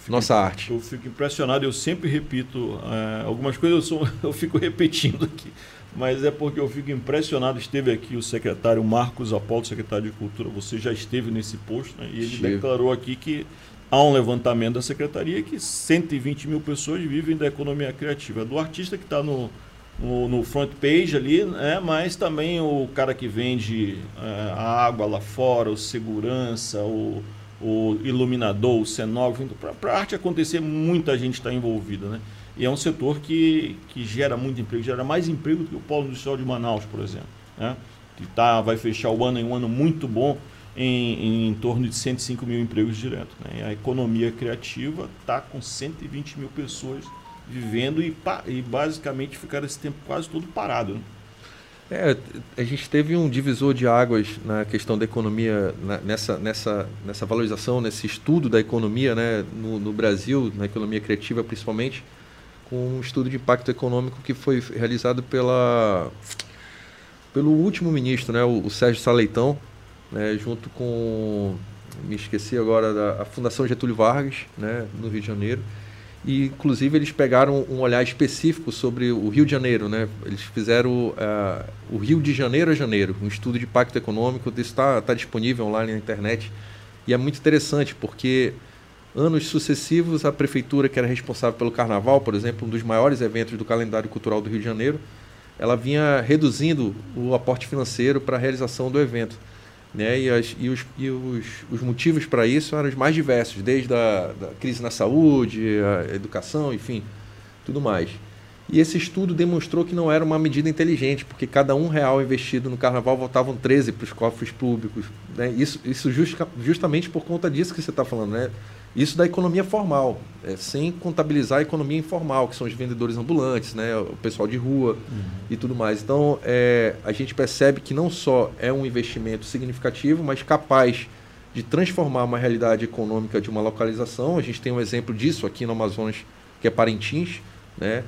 nossa arte. Eu fico impressionado, eu sempre repito é, algumas coisas, eu, sou, eu fico repetindo aqui, mas é porque eu fico impressionado. Esteve aqui o secretário Marcos Apolo, secretário de Cultura, você já esteve nesse posto, né, e ele Chega. declarou aqui que há um levantamento da secretaria que 120 mil pessoas vivem da economia criativa. Do artista que está no, no, no, front page ali, né? mas também o cara que vende é, a água lá fora, o segurança, o, o iluminador, o cenógrafo. Para a arte acontecer, muita gente está envolvida. Né? E é um setor que, que gera muito emprego, gera mais emprego do que o Polo Industrial de Manaus, por exemplo. Né? Que tá, vai fechar o ano em um ano muito bom em, em, torno de 105 mil empregos diretos. Né? A economia criativa está com 120 mil pessoas vivendo e, e, basicamente ficaram esse tempo quase todo parado. Né? É, a gente teve um divisor de águas na questão da economia, na, nessa, nessa, nessa valorização, nesse estudo da economia né, no, no, Brasil, na economia criativa principalmente, com um estudo de impacto econômico que foi realizado pela, pelo último ministro, né, o, o Sérgio Saleitão, né, junto com, me esqueci agora, da Fundação Getúlio Vargas, né, no Rio de Janeiro. E, inclusive, eles pegaram um olhar específico sobre o Rio de Janeiro. Né? Eles fizeram uh, o Rio de Janeiro a Janeiro, um estudo de impacto econômico. Isso está tá disponível online na internet. E é muito interessante, porque anos sucessivos, a prefeitura, que era responsável pelo carnaval, por exemplo, um dos maiores eventos do calendário cultural do Rio de Janeiro, ela vinha reduzindo o aporte financeiro para a realização do evento. Né? E, as, e, os, e os, os motivos para isso eram os mais diversos, desde a da crise na saúde, a educação, enfim, tudo mais. E esse estudo demonstrou que não era uma medida inteligente, porque cada um real investido no carnaval voltavam 13 para os cofres públicos. Né? Isso, isso justa, justamente por conta disso que você está falando. Né? Isso da economia formal, é, sem contabilizar a economia informal, que são os vendedores ambulantes, né, o pessoal de rua uhum. e tudo mais. Então, é, a gente percebe que não só é um investimento significativo, mas capaz de transformar uma realidade econômica de uma localização. A gente tem um exemplo disso aqui no Amazonas, que é Parintins. Né?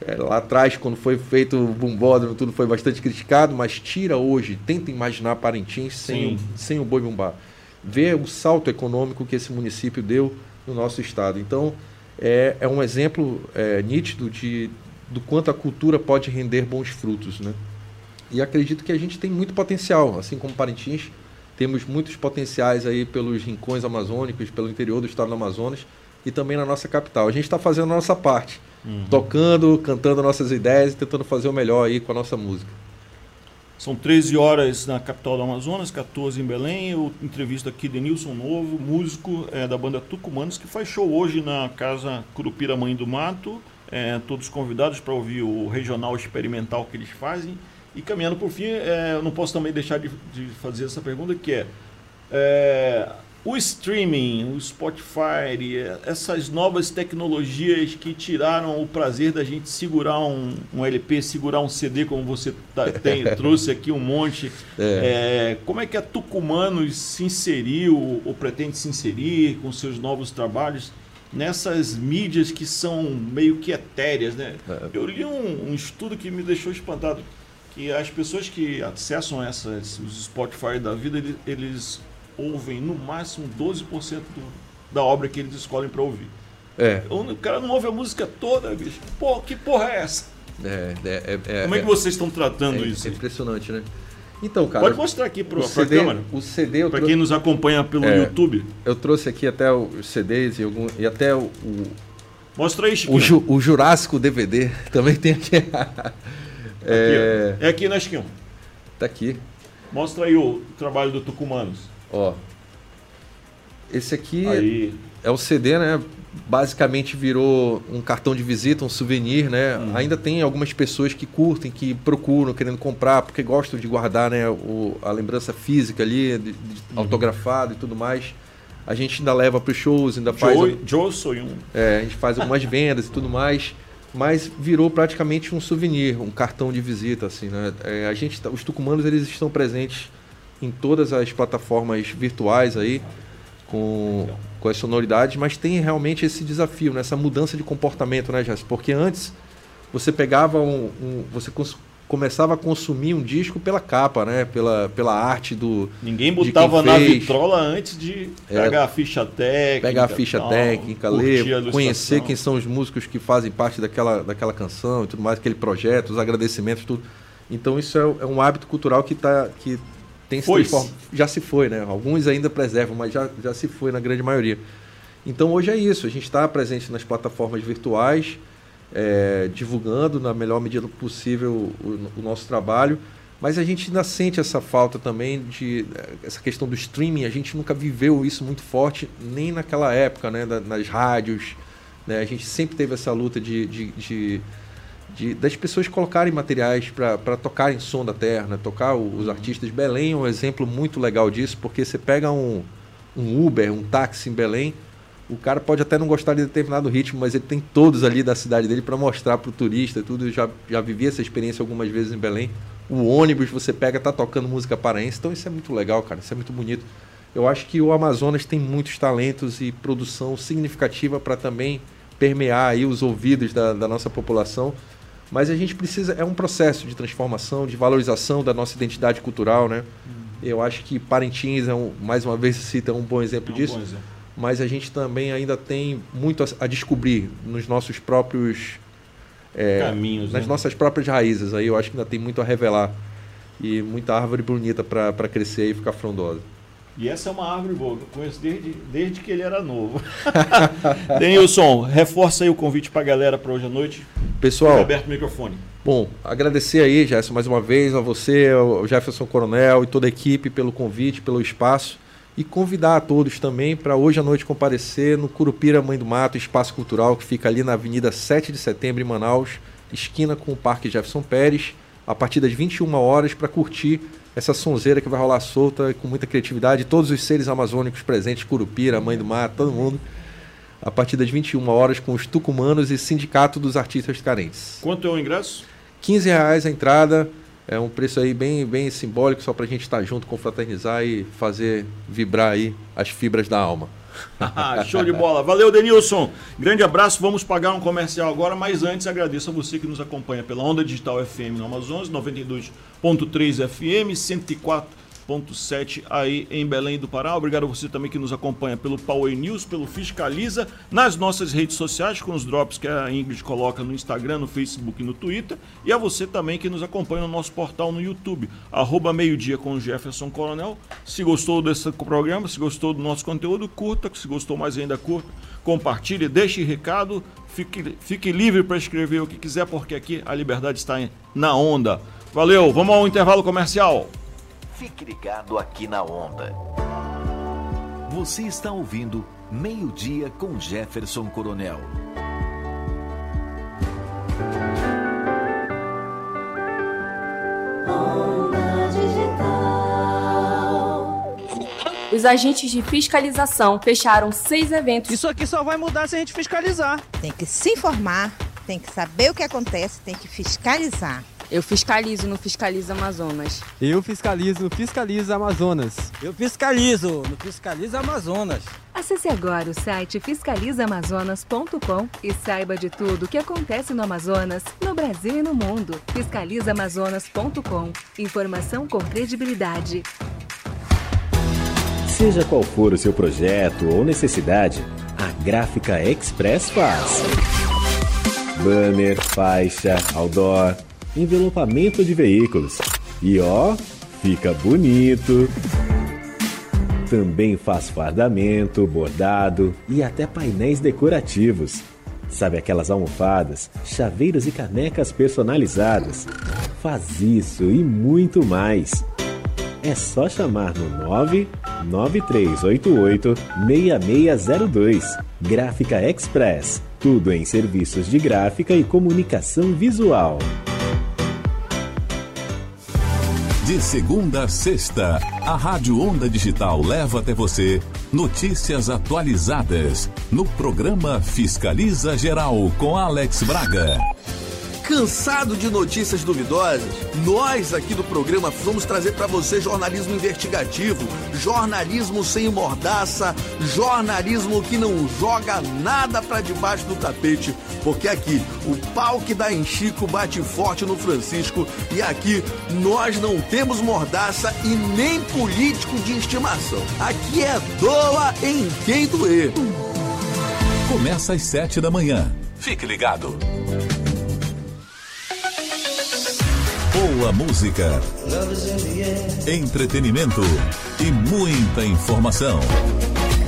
É, lá atrás, quando foi feito o bombódromo, tudo foi bastante criticado, mas tira hoje, tenta imaginar Parintins sem, o, sem o boi bumbá ver o salto econômico que esse município deu no nosso estado. Então, é, é um exemplo é, nítido de, do quanto a cultura pode render bons frutos. Né? E acredito que a gente tem muito potencial, assim como Parintins, temos muitos potenciais aí pelos rincões amazônicos, pelo interior do estado do Amazonas e também na nossa capital. A gente está fazendo a nossa parte, uhum. tocando, cantando nossas ideias e tentando fazer o melhor aí com a nossa música. São 13 horas na capital do Amazonas, 14 em Belém. Eu entrevisto aqui Denilson Novo, músico é, da banda Tucumanos, que faz show hoje na Casa Curupira Mãe do Mato. É, todos convidados para ouvir o regional experimental que eles fazem. E caminhando por fim, é, eu não posso também deixar de, de fazer essa pergunta, que é, é o streaming, o Spotify, essas novas tecnologias que tiraram o prazer da gente segurar um, um LP, segurar um CD, como você tá, tem, trouxe aqui um monte. É. É, como é que a Tucumanos se inseriu ou pretende se inserir com seus novos trabalhos nessas mídias que são meio que etéreas? Né? É. Eu li um, um estudo que me deixou espantado, que as pessoas que acessam essas, os Spotify da vida, eles, eles ouvem no máximo 12% do, da obra que eles escolhem para ouvir. É. O cara não ouve a música toda, bicho. Pô, que porra é essa? É, é, é Como é, que vocês estão tratando é isso? É impressionante, né? Então, cara. Pode mostrar aqui para a câmera. O CD. Para quem nos acompanha pelo é, YouTube. Eu trouxe aqui até os CDs e, algum, e até o. Mostra aí, Chiquinho. O, Ju, o Jurássico DVD também tem aqui. é... Aqui, é aqui, né, Chiquinho? Tá aqui. Mostra aí o trabalho do Tucumanos. Ó. Esse aqui Aí. é o CD, né? Basicamente virou um cartão de visita, um souvenir, né? Uhum. Ainda tem algumas pessoas que curtem, que procuram, querendo comprar, porque gostam de guardar, né? O, a lembrança física ali, de, de uhum. autografado e tudo mais. A gente ainda leva para os shows, ainda faz. Joe, Joe sou um. É, a gente faz algumas vendas e tudo mais mas virou praticamente um souvenir, um cartão de visita, assim, né? É, a gente, os tucumanos eles estão presentes em todas as plataformas virtuais aí, com, com as sonoridades, mas tem realmente esse desafio, nessa né? mudança de comportamento, né, Jéssica? Porque antes você pegava um. um você começava a consumir um disco pela capa, né? Pela, pela arte do. Ninguém botava na vitrola antes de é, pegar a ficha técnica. Pegar a ficha tal, técnica, ler, conhecer quem são os músicos que fazem parte daquela, daquela canção e tudo mais, aquele projeto, os agradecimentos, tudo. Então isso é, é um hábito cultural que, tá, que tem se transformado. Já se foi, né? Alguns ainda preservam, mas já, já se foi na grande maioria. Então hoje é isso, a gente está presente nas plataformas virtuais, é, divulgando na melhor medida possível o, o, nosso trabalho, mas a gente ainda sente essa falta também de essa questão do streaming, a gente nunca viveu isso muito forte, nem naquela época, né? nas rádios. Né? A gente sempre teve essa luta de, de, de de, das pessoas colocarem materiais para tocarem som da terra, né? tocar o, os artistas. Belém é um exemplo muito legal disso, porque você pega um, um Uber, um táxi em Belém, o cara pode até não gostar de determinado ritmo, mas ele tem todos ali da cidade dele para mostrar para o turista tudo. Eu já, já vivi essa experiência algumas vezes em Belém. O ônibus você pega, tá tocando música paraense, então isso é muito legal, cara, isso é muito bonito. Eu acho que o Amazonas tem muitos talentos e produção significativa para também permear aí os ouvidos da, da nossa população mas a gente precisa, é um processo de transformação, de valorização da nossa identidade cultural, né? Uhum. Eu acho que Parintins, é um, mais uma vez, cita um bom exemplo é um disso. Bom exemplo. Mas a gente também ainda tem muito a, a descobrir nos nossos próprios é, caminhos, nas né? nossas próprias raízes. Aí eu acho que ainda tem muito a revelar e muita árvore bonita para crescer e ficar frondosa. E essa é uma árvore boa, eu conheço desde, desde que ele era novo. Denilson, reforça aí o convite para a galera para hoje à noite. Pessoal, aberto o microfone. Bom, agradecer aí, Jéssica, mais uma vez, a você, ao Jefferson Coronel e toda a equipe pelo convite, pelo espaço. E convidar a todos também para hoje à noite comparecer no Curupira Mãe do Mato, espaço cultural que fica ali na Avenida 7 de Setembro, em Manaus, esquina com o Parque Jefferson Pérez, a partir das 21 horas, para curtir essa sonzeira que vai rolar solta com muita criatividade. Todos os seres amazônicos presentes, Curupira, Mãe do Mar, todo mundo. A partir das 21 horas com os tucumanos e Sindicato dos Artistas Carentes. Quanto é o ingresso? 15 reais a entrada. É um preço aí bem, bem simbólico, só para a gente estar tá junto, confraternizar e fazer vibrar aí as fibras da alma. Show de bola. Valeu, Denilson. Grande abraço. Vamos pagar um comercial agora, mas antes agradeço a você que nos acompanha pela Onda Digital FM no Amazonas, 92.3 FM, 104 107.7 aí em Belém do Pará. Obrigado a você também que nos acompanha pelo Power News, pelo Fiscaliza, nas nossas redes sociais, com os drops que a Ingrid coloca no Instagram, no Facebook e no Twitter. E a você também que nos acompanha no nosso portal no YouTube, arroba meio-dia com Jefferson Coronel. Se gostou desse programa, se gostou do nosso conteúdo, curta. Se gostou mais ainda, curta. Compartilhe, deixe recado. Fique, fique livre para escrever o que quiser, porque aqui a liberdade está na onda. Valeu, vamos ao intervalo comercial. Fique ligado aqui na Onda. Você está ouvindo Meio-Dia com Jefferson Coronel. Os agentes de fiscalização fecharam seis eventos. Isso aqui só vai mudar se a gente fiscalizar. Tem que se informar, tem que saber o que acontece, tem que fiscalizar. Eu fiscalizo no Fiscaliza Amazonas. Eu fiscalizo no Fiscaliza Amazonas. Eu fiscalizo no Fiscaliza Amazonas. Acesse agora o site fiscalizaamazonas.com e saiba de tudo o que acontece no Amazonas, no Brasil e no mundo. Fiscalizaamazonas.com. Informação com credibilidade. Seja qual for o seu projeto ou necessidade, a Gráfica Express faz. Banner, faixa, outdoor envelopamento de veículos. E ó, fica bonito. Também faz fardamento, bordado e até painéis decorativos. Sabe aquelas almofadas, chaveiros e canecas personalizadas? Faz isso e muito mais. É só chamar no 99388 6602. Gráfica Express. Tudo em serviços de gráfica e comunicação visual. De segunda a sexta, a Rádio Onda Digital leva até você notícias atualizadas no programa Fiscaliza Geral com Alex Braga. Cansado de notícias duvidosas? Nós aqui do programa vamos trazer para você jornalismo investigativo, jornalismo sem mordaça, jornalismo que não joga nada para debaixo do tapete, porque aqui o pau que dá em Chico bate forte no Francisco e aqui nós não temos mordaça e nem político de estimação. Aqui é doa em quem doer. Começa às sete da manhã. Fique ligado. Boa música, entretenimento e muita informação.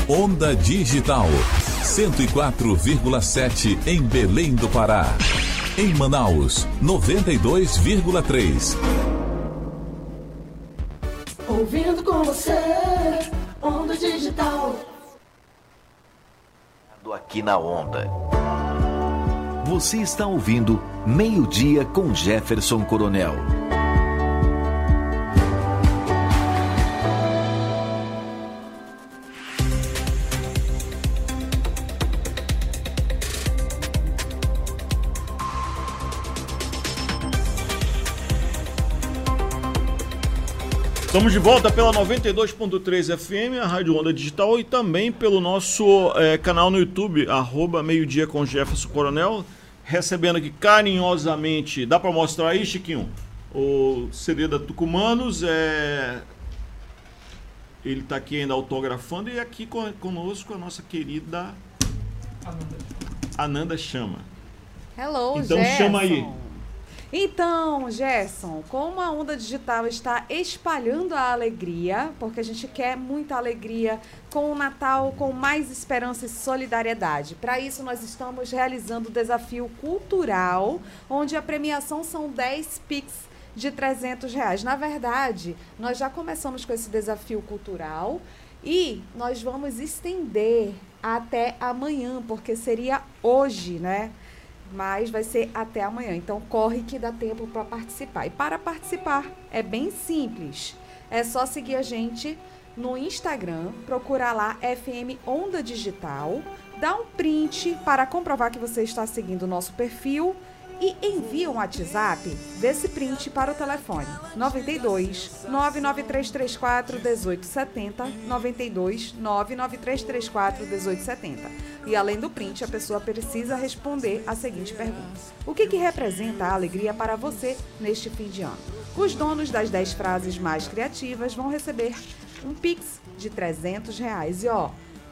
Onda Digital 104,7 em Belém do Pará. Em Manaus 92,3. Ouvindo com você, Onda Digital. Aqui na Onda. Você está ouvindo Meio-Dia com Jefferson Coronel. Estamos de volta pela 92.3 FM, a Rádio Onda Digital e também pelo nosso é, canal no YouTube, arroba meio-dia com Jefferson Coronel, recebendo aqui carinhosamente, dá para mostrar aí, Chiquinho? O CD da Tucumanos, é... ele está aqui ainda autografando e aqui conosco a nossa querida Ananda, Ananda Chama. Hello, Então Gerson. chama aí. Então, Gerson, como a Onda Digital está espalhando a alegria, porque a gente quer muita alegria com o Natal, com mais esperança e solidariedade. Para isso, nós estamos realizando o desafio cultural, onde a premiação são 10 Pix de 300 reais. Na verdade, nós já começamos com esse desafio cultural e nós vamos estender até amanhã, porque seria hoje, né? Mas vai ser até amanhã. Então corre que dá tempo para participar. E para participar é bem simples. É só seguir a gente no Instagram, procurar lá FM Onda Digital, dá um print para comprovar que você está seguindo o nosso perfil e envia um WhatsApp desse print para o telefone 92 99334 1870 92 99334 1870. E além do print, a pessoa precisa responder a seguinte pergunta: O que, que representa a alegria para você neste fim de ano? Os donos das 10 frases mais criativas vão receber um Pix de 300 reais. E ó,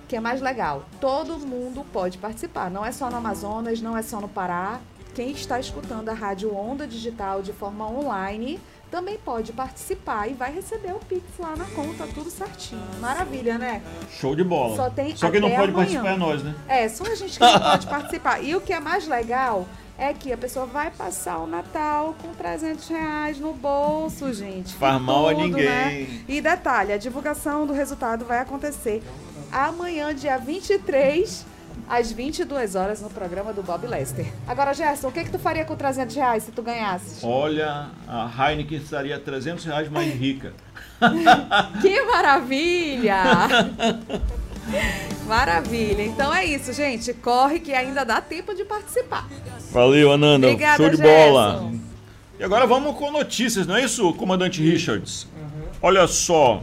que é mais legal, todo mundo pode participar. Não é só no Amazonas, não é só no Pará. Quem está escutando a Rádio Onda Digital de forma online também pode participar e vai receber o Pix lá na conta, tudo certinho. Maravilha, né? Show de bola. Só tem Só quem não pode amanhã. participar é nós, né? É, só a gente que não pode participar. E o que é mais legal é que a pessoa vai passar o Natal com 300 reais no bolso, gente. Faz mal a tudo, ninguém. né? E detalhe, a divulgação do resultado vai acontecer amanhã, dia 23, às 22 horas, no programa do Bob Lester. Agora, Gerson, o que, que tu faria com 300 reais se tu ganhasses? Olha, a Heineken estaria 300 reais mais rica. Que maravilha! Maravilha. Então é isso, gente. Corre que ainda dá tempo de participar. Valeu, Ananda. Obrigada, Show de Gerson. bola. E agora vamos com notícias, não é isso, comandante Richards? Olha só,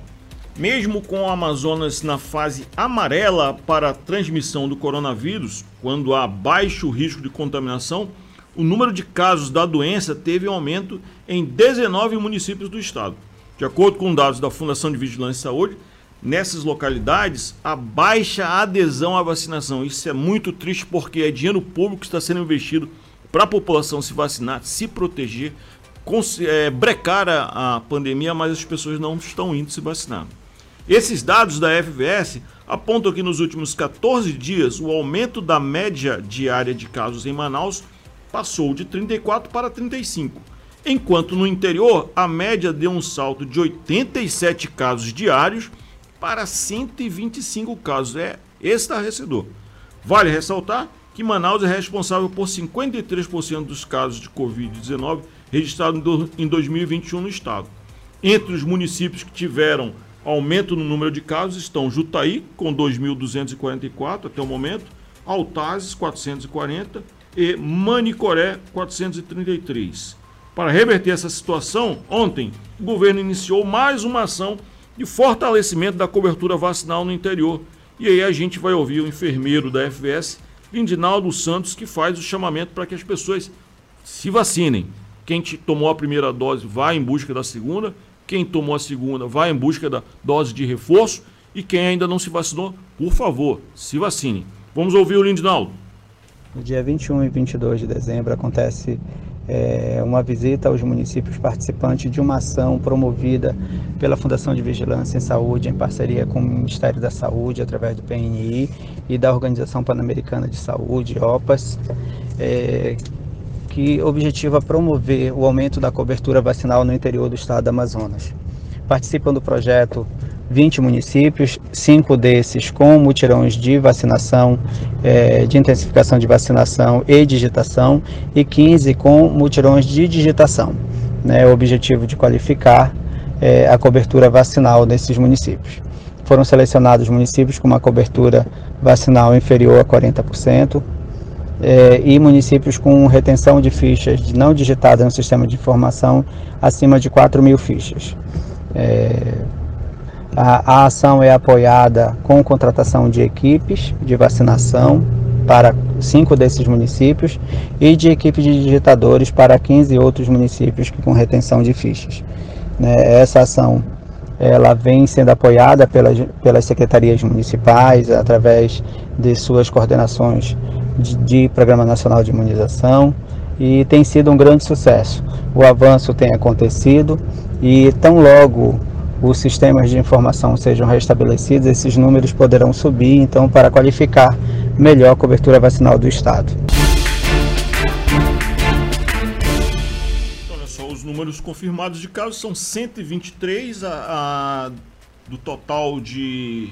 mesmo com o Amazonas na fase amarela para a transmissão do coronavírus, quando há baixo risco de contaminação, o número de casos da doença teve um aumento em 19 municípios do estado. De acordo com dados da Fundação de Vigilância e Saúde, nessas localidades há baixa adesão à vacinação. Isso é muito triste porque é dinheiro público que está sendo investido para a população se vacinar, se proteger, é, brecar a, a pandemia, mas as pessoas não estão indo se vacinar. Esses dados da FVS apontam que nos últimos 14 dias o aumento da média diária de casos em Manaus passou de 34 para 35, enquanto no interior a média deu um salto de 87 casos diários para 125 casos. É estarrecedor. Vale ressaltar que Manaus é responsável por 53% dos casos de Covid-19 registrados em do- em 2021 no estado. Entre os municípios que tiveram aumento no número de casos estão Jutaí, com 2.244 até o momento, Altazes, 440, e Manicoré 433. Para reverter essa situação, ontem o governo iniciou mais uma ação de fortalecimento da cobertura vacinal no interior. E aí a gente vai ouvir o enfermeiro da FVS, Lindinaldo Santos, que faz o chamamento para que as pessoas se vacinem. Quem tomou a primeira dose vai em busca da segunda, quem tomou a segunda vai em busca da dose de reforço e quem ainda não se vacinou, por favor, se vacine. Vamos ouvir o Lindinaldo. No dia 21 e 22 de dezembro acontece é, uma visita aos municípios participantes de uma ação promovida pela Fundação de Vigilância em Saúde, em parceria com o Ministério da Saúde, através do PNI e da Organização Pan-Americana de Saúde, OPAS, é, que objetiva promover o aumento da cobertura vacinal no interior do estado do Amazonas. Participam do projeto 20 municípios, cinco desses com mutirões de vacinação, é, de intensificação de vacinação e digitação, e 15 com mutirões de digitação. Né, o objetivo de qualificar é, a cobertura vacinal desses municípios. Foram selecionados municípios com uma cobertura vacinal inferior a 40%, é, e municípios com retenção de fichas não digitadas no sistema de informação acima de 4 mil fichas. É, a, a ação é apoiada com contratação de equipes de vacinação para cinco desses municípios e de equipes de digitadores para 15 outros municípios com retenção de fichas. Né, essa ação ela vem sendo apoiada pelas, pelas secretarias municipais através de suas coordenações de, de Programa Nacional de Imunização e tem sido um grande sucesso. O avanço tem acontecido e tão logo os sistemas de informação sejam restabelecidos, esses números poderão subir, então, para qualificar melhor a cobertura vacinal do Estado. Olha só, os números confirmados de casos são 123 a, a do total de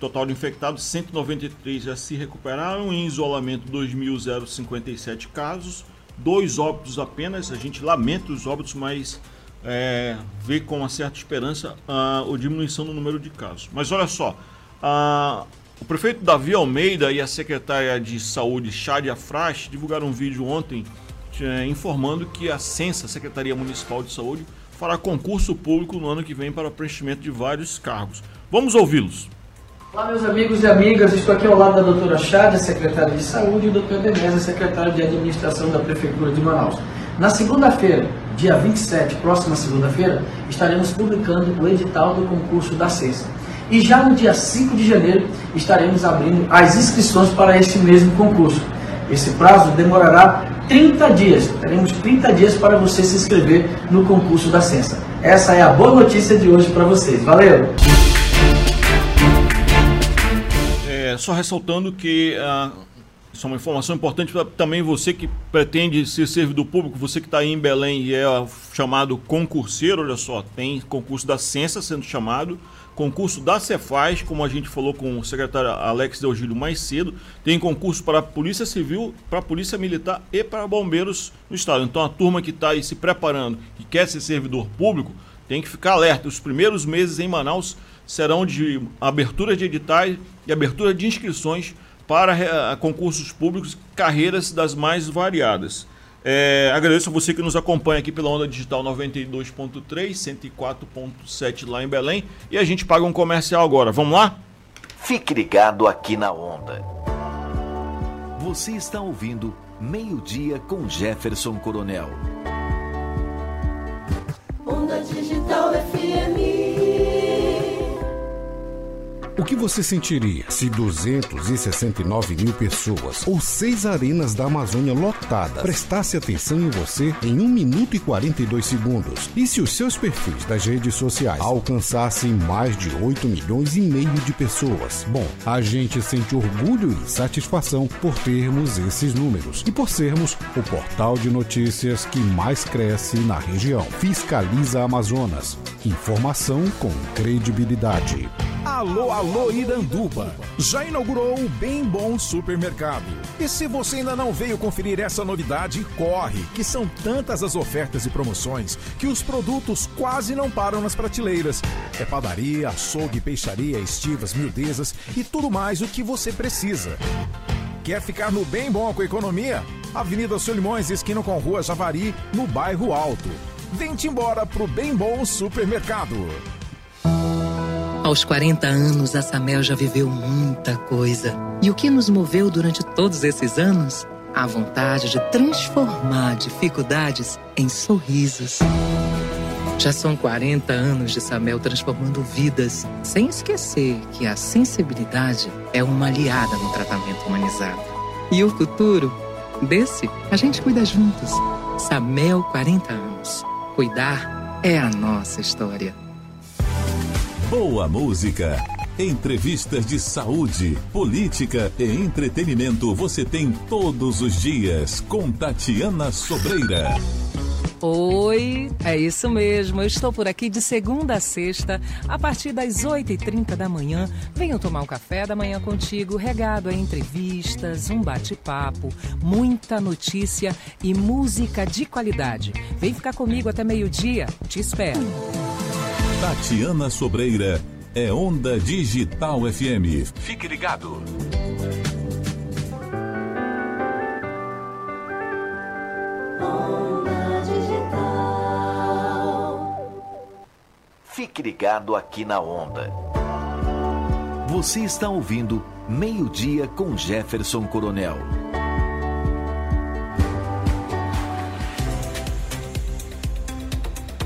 total de infectados, 193 já se recuperaram, em isolamento 2.057 casos, dois óbitos apenas, a gente lamenta os óbitos, mas é, ver com uma certa esperança a, a diminuição do número de casos. Mas olha só, a, o prefeito Davi Almeida e a secretária de saúde, Shadia Frasch, divulgaram um vídeo ontem é, informando que a Censa, Secretaria Municipal de Saúde, fará concurso público no ano que vem para preenchimento de vários cargos. Vamos ouvi-los. Olá, meus amigos e amigas. Estou aqui ao lado da doutora Shadia, secretária de Saúde, e do Dr. Demesa, secretário de Administração da Prefeitura de Manaus. Na segunda-feira, dia 27, próxima segunda-feira, estaremos publicando o edital do concurso da CESA. E já no dia 5 de janeiro, estaremos abrindo as inscrições para este mesmo concurso. Esse prazo demorará 30 dias. Teremos 30 dias para você se inscrever no concurso da Censa. Essa é a boa notícia de hoje para vocês. Valeu! Só ressaltando que uh, isso é uma informação importante para também você que pretende ser servidor público, você que está em Belém e é chamado concurseiro, olha só, tem concurso da Censa sendo chamado, concurso da Cefaz, como a gente falou com o secretário Alex Delgílio mais cedo, tem concurso para a Polícia Civil, para a Polícia Militar e para bombeiros no estado. Então a turma que está aí se preparando, que quer ser servidor público, tem que ficar alerta. Os primeiros meses em Manaus serão de abertura de editais e abertura de inscrições para concursos públicos, carreiras das mais variadas. É, agradeço a você que nos acompanha aqui pela Onda Digital 92.3, 104.7 lá em Belém. E a gente paga um comercial agora. Vamos lá? Fique ligado aqui na Onda. Você está ouvindo Meio-Dia com Jefferson Coronel. Onda Digital FM. O que você sentiria se 269 mil pessoas ou seis arenas da Amazônia lotadas prestasse atenção em você em 1 minuto e 42 segundos? E se os seus perfis das redes sociais alcançassem mais de 8 milhões e meio de pessoas? Bom, a gente sente orgulho e satisfação por termos esses números e por sermos o portal de notícias que mais cresce na região. Fiscaliza Amazonas. Informação com credibilidade. Alô, alô, Iranduba! Já inaugurou o Bem Bom Supermercado. E se você ainda não veio conferir essa novidade, corre, que são tantas as ofertas e promoções que os produtos quase não param nas prateleiras. É padaria, açougue, peixaria, estivas, miudezas e tudo mais o que você precisa. Quer ficar no bem bom com economia? Avenida Solimões, esquina com Rua Javari, no bairro Alto. Vem-te embora pro Bem Bom Supermercado. Aos 40 anos, a Samel já viveu muita coisa. E o que nos moveu durante todos esses anos? A vontade de transformar dificuldades em sorrisos. Já são 40 anos de Samel transformando vidas, sem esquecer que a sensibilidade é uma aliada no tratamento humanizado. E o futuro? Desse, a gente cuida juntos. Samel 40 anos. Cuidar é a nossa história. Boa música. Entrevistas de saúde, política e entretenimento você tem todos os dias com Tatiana Sobreira. Oi, é isso mesmo. Eu estou por aqui de segunda a sexta, a partir das 8h30 da manhã. Venho tomar um café da manhã contigo, regado a entrevistas, um bate-papo, muita notícia e música de qualidade. Vem ficar comigo até meio-dia. Te espero. Tatiana Sobreira é Onda Digital FM. Fique ligado. Fique ligado aqui na Onda. Você está ouvindo Meio-Dia com Jefferson Coronel.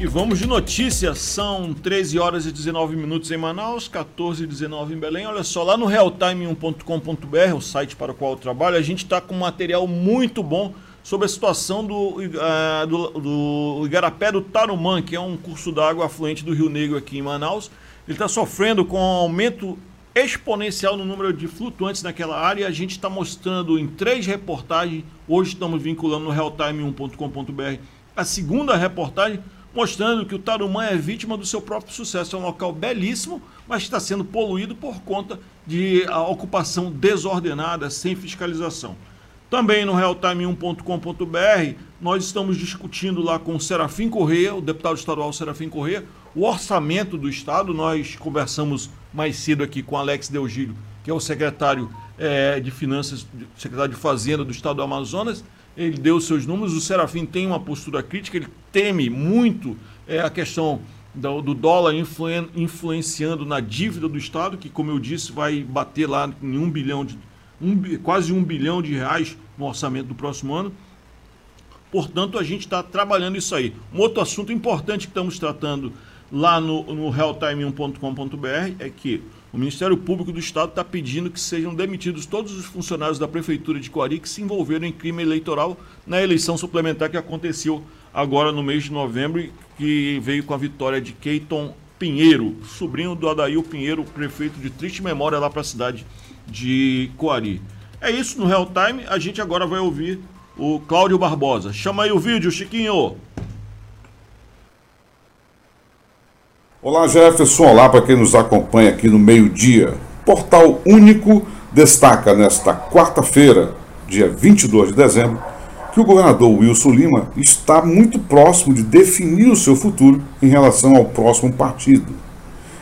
E vamos de notícias. São 13 horas e 19 minutos em Manaus, 14 e 19 em Belém. Olha só, lá no realtime1.com.br, o site para o qual eu trabalho, a gente está com material muito bom sobre a situação do, uh, do, do Igarapé do Tarumã, que é um curso d'água afluente do Rio Negro aqui em Manaus. Ele está sofrendo com um aumento exponencial no número de flutuantes naquela área. A gente está mostrando em três reportagens, hoje estamos vinculando no realtime1.com.br, a segunda reportagem mostrando que o Tarumã é vítima do seu próprio sucesso. É um local belíssimo, mas está sendo poluído por conta de a ocupação desordenada, sem fiscalização. Também no realtime1.com.br, nós estamos discutindo lá com o Serafim Corrêa, o deputado estadual Serafim Corrêa, o orçamento do Estado. Nós conversamos mais cedo aqui com Alex Deogílio, que é o secretário é, de Finanças, secretário de Fazenda do Estado do Amazonas, ele deu seus números. O Serafim tem uma postura crítica, ele teme muito é, a questão do, do dólar influen, influenciando na dívida do Estado, que, como eu disse, vai bater lá em um bilhão de. Um, quase um bilhão de reais no orçamento do próximo ano. Portanto, a gente está trabalhando isso aí. Um outro assunto importante que estamos tratando lá no, no realtime1.com.br é que o Ministério Público do Estado está pedindo que sejam demitidos todos os funcionários da Prefeitura de Coari que se envolveram em crime eleitoral na eleição suplementar que aconteceu agora no mês de novembro e que veio com a vitória de Keiton Pinheiro, sobrinho do Adail Pinheiro, prefeito de triste memória lá para a cidade de Coari. É isso no Real Time. A gente agora vai ouvir o Cláudio Barbosa. Chama aí o vídeo, Chiquinho. Olá Jefferson, olá para quem nos acompanha aqui no meio-dia. Portal Único destaca nesta quarta-feira, dia 22 de dezembro, que o governador Wilson Lima está muito próximo de definir o seu futuro em relação ao próximo partido.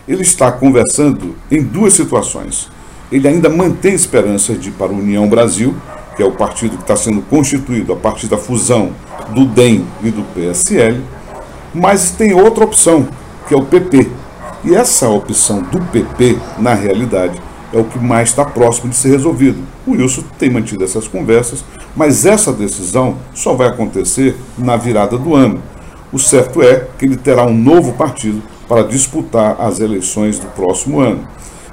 Ele está conversando em duas situações. Ele ainda mantém esperança de ir para a União Brasil, que é o partido que está sendo constituído a partir da fusão do DEM e do PSL, mas tem outra opção, que é o PP. E essa opção do PP, na realidade, é o que mais está próximo de ser resolvido. O Wilson tem mantido essas conversas, mas essa decisão só vai acontecer na virada do ano. O certo é que ele terá um novo partido para disputar as eleições do próximo ano.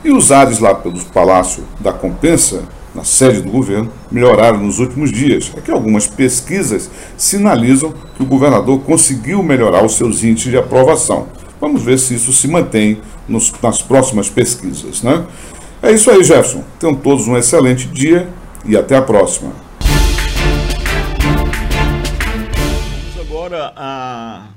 E os ares lá pelo Palácio da Compensa, na sede do governo, melhoraram nos últimos dias. É que algumas pesquisas sinalizam que o governador conseguiu melhorar os seus índices de aprovação. Vamos ver se isso se mantém nos, nas próximas pesquisas. Né? É isso aí, Jefferson. Tenham todos um excelente dia e até a próxima. Agora a.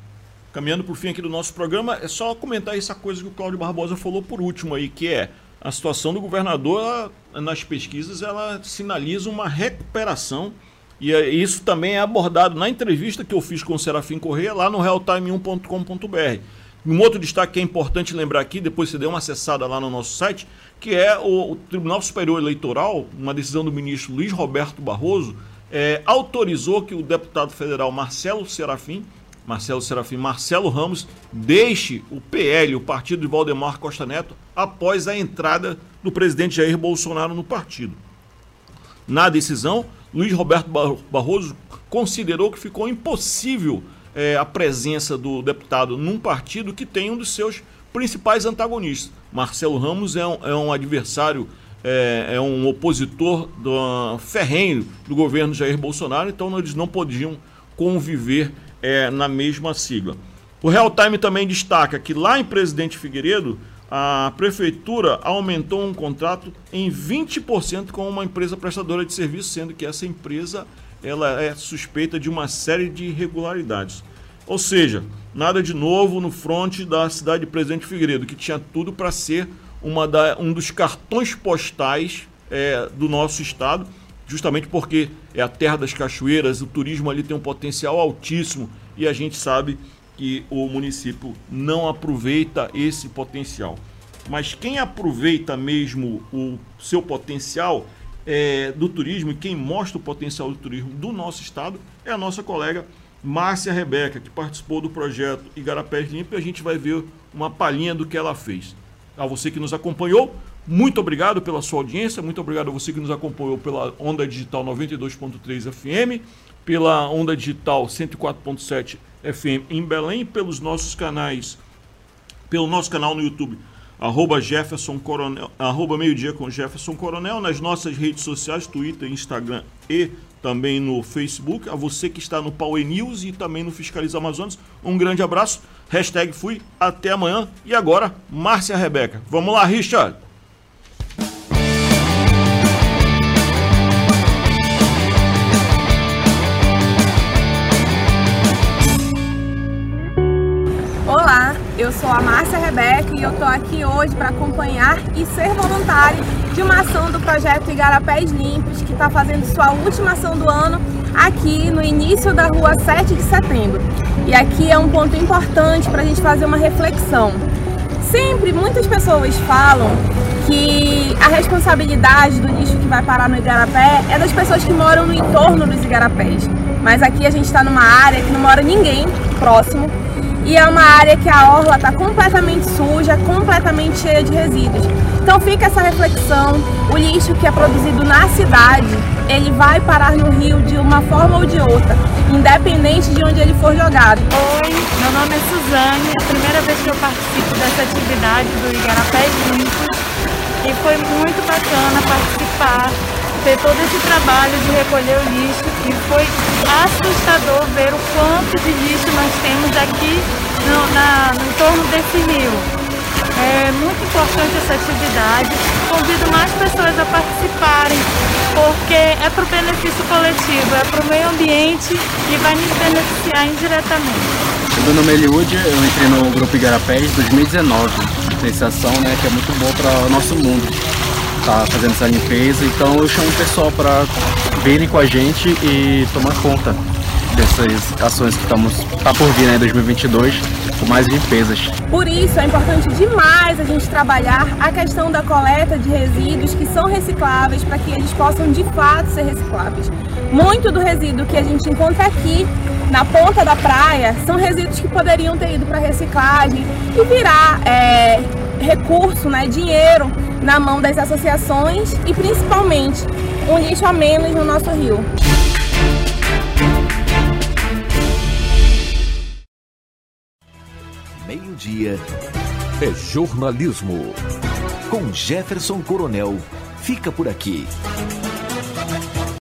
Caminhando por fim aqui do nosso programa, é só comentar essa coisa que o Cláudio Barbosa falou por último aí, que é a situação do governador ela, nas pesquisas, ela sinaliza uma recuperação e isso também é abordado na entrevista que eu fiz com o Serafim Corrêa lá no realtime1.com.br. Um outro destaque que é importante lembrar aqui, depois você deu uma acessada lá no nosso site, que é o, o Tribunal Superior Eleitoral, uma decisão do ministro Luiz Roberto Barroso, é, autorizou que o deputado federal Marcelo Serafim, Marcelo Serafim, Marcelo Ramos, deixe o PL, o partido de Valdemar Costa Neto, após a entrada do presidente Jair Bolsonaro no partido. Na decisão, Luiz Roberto Barroso considerou que ficou impossível é, a presença do deputado num partido que tem um dos seus principais antagonistas. Marcelo Ramos é um, é um adversário, é, é, um opositor do, ferrenho do governo Jair Bolsonaro, então eles não podiam conviver é, na mesma sigla. O Real Time também destaca que lá em Presidente Figueiredo, a prefeitura aumentou um contrato em 20% com uma empresa prestadora de serviço, sendo que essa empresa ela é suspeita de uma série de irregularidades. Ou seja, nada de novo no fronte da cidade de Presidente Figueiredo, que tinha tudo para ser uma da, um dos cartões postais é, do nosso estado, justamente porque é a terra das cachoeiras, o turismo ali tem um potencial altíssimo e a gente sabe que o município não aproveita esse potencial. Mas quem aproveita mesmo o seu potencial é, do turismo e quem mostra o potencial do turismo do nosso estado é a nossa colega Márcia Rebeca, que participou do projeto Igarapés Limpo e a gente vai ver uma palhinha do que ela fez. A você que nos acompanhou, muito obrigado pela sua audiência, muito obrigado a você que nos acompanhou pela Onda Digital 92.3 FM, pela Onda Digital 104.7 FM em Belém, pelos nossos canais, pelo nosso canal no YouTube arroba Jefferson Coronel, arroba meio-dia com Jefferson Coronel, nas nossas redes sociais, Twitter, Instagram e também no Facebook. A você que está no Power News e também no Fiscaliza Amazonas, um grande abraço. Hashtag fui, até amanhã. E agora, Márcia Rebeca. Vamos lá, Richard. Márcia Rebeca e eu estou aqui hoje para acompanhar e ser voluntário de uma ação do projeto Igarapés Limpos, que está fazendo sua última ação do ano aqui no início da rua 7 de setembro. E aqui é um ponto importante para a gente fazer uma reflexão. Sempre muitas pessoas falam que a responsabilidade do lixo que vai parar no Igarapé é das pessoas que moram no entorno dos igarapés. Mas aqui a gente está numa área que não mora ninguém próximo e é uma área que a orla está completamente suja, completamente cheia de resíduos. Então fica essa reflexão, o lixo que é produzido na cidade, ele vai parar no rio de uma forma ou de outra, independente de onde ele for jogado. Oi, meu nome é Suzane, é a primeira vez que eu participo dessa atividade do Igarapés Limpos e foi muito bacana participar ter todo esse trabalho de recolher o lixo e foi assustador ver o quanto de lixo nós temos aqui no, na, no entorno desse rio. É muito importante essa atividade. Convido mais pessoas a participarem, porque é para o benefício coletivo, é para o meio ambiente e vai nos beneficiar indiretamente. Meu nome é Eliud, eu entrei no Grupo Igarapés em 2019. Sensação né, que é muito boa para o nosso mundo tá fazendo essa limpeza. Então eu chamo o pessoal para virem com a gente e tomar conta dessas ações que estamos tá por vir né, em 2022 com mais limpezas. Por isso é importante demais a gente trabalhar a questão da coleta de resíduos que são recicláveis para que eles possam de fato ser recicláveis. Muito do resíduo que a gente encontra aqui na ponta da praia são resíduos que poderiam ter ido para reciclagem e virar é, recurso, né, dinheiro na mão das associações e principalmente um lixo a menos no nosso rio. Meio-dia é jornalismo. Com Jefferson Coronel. Fica por aqui.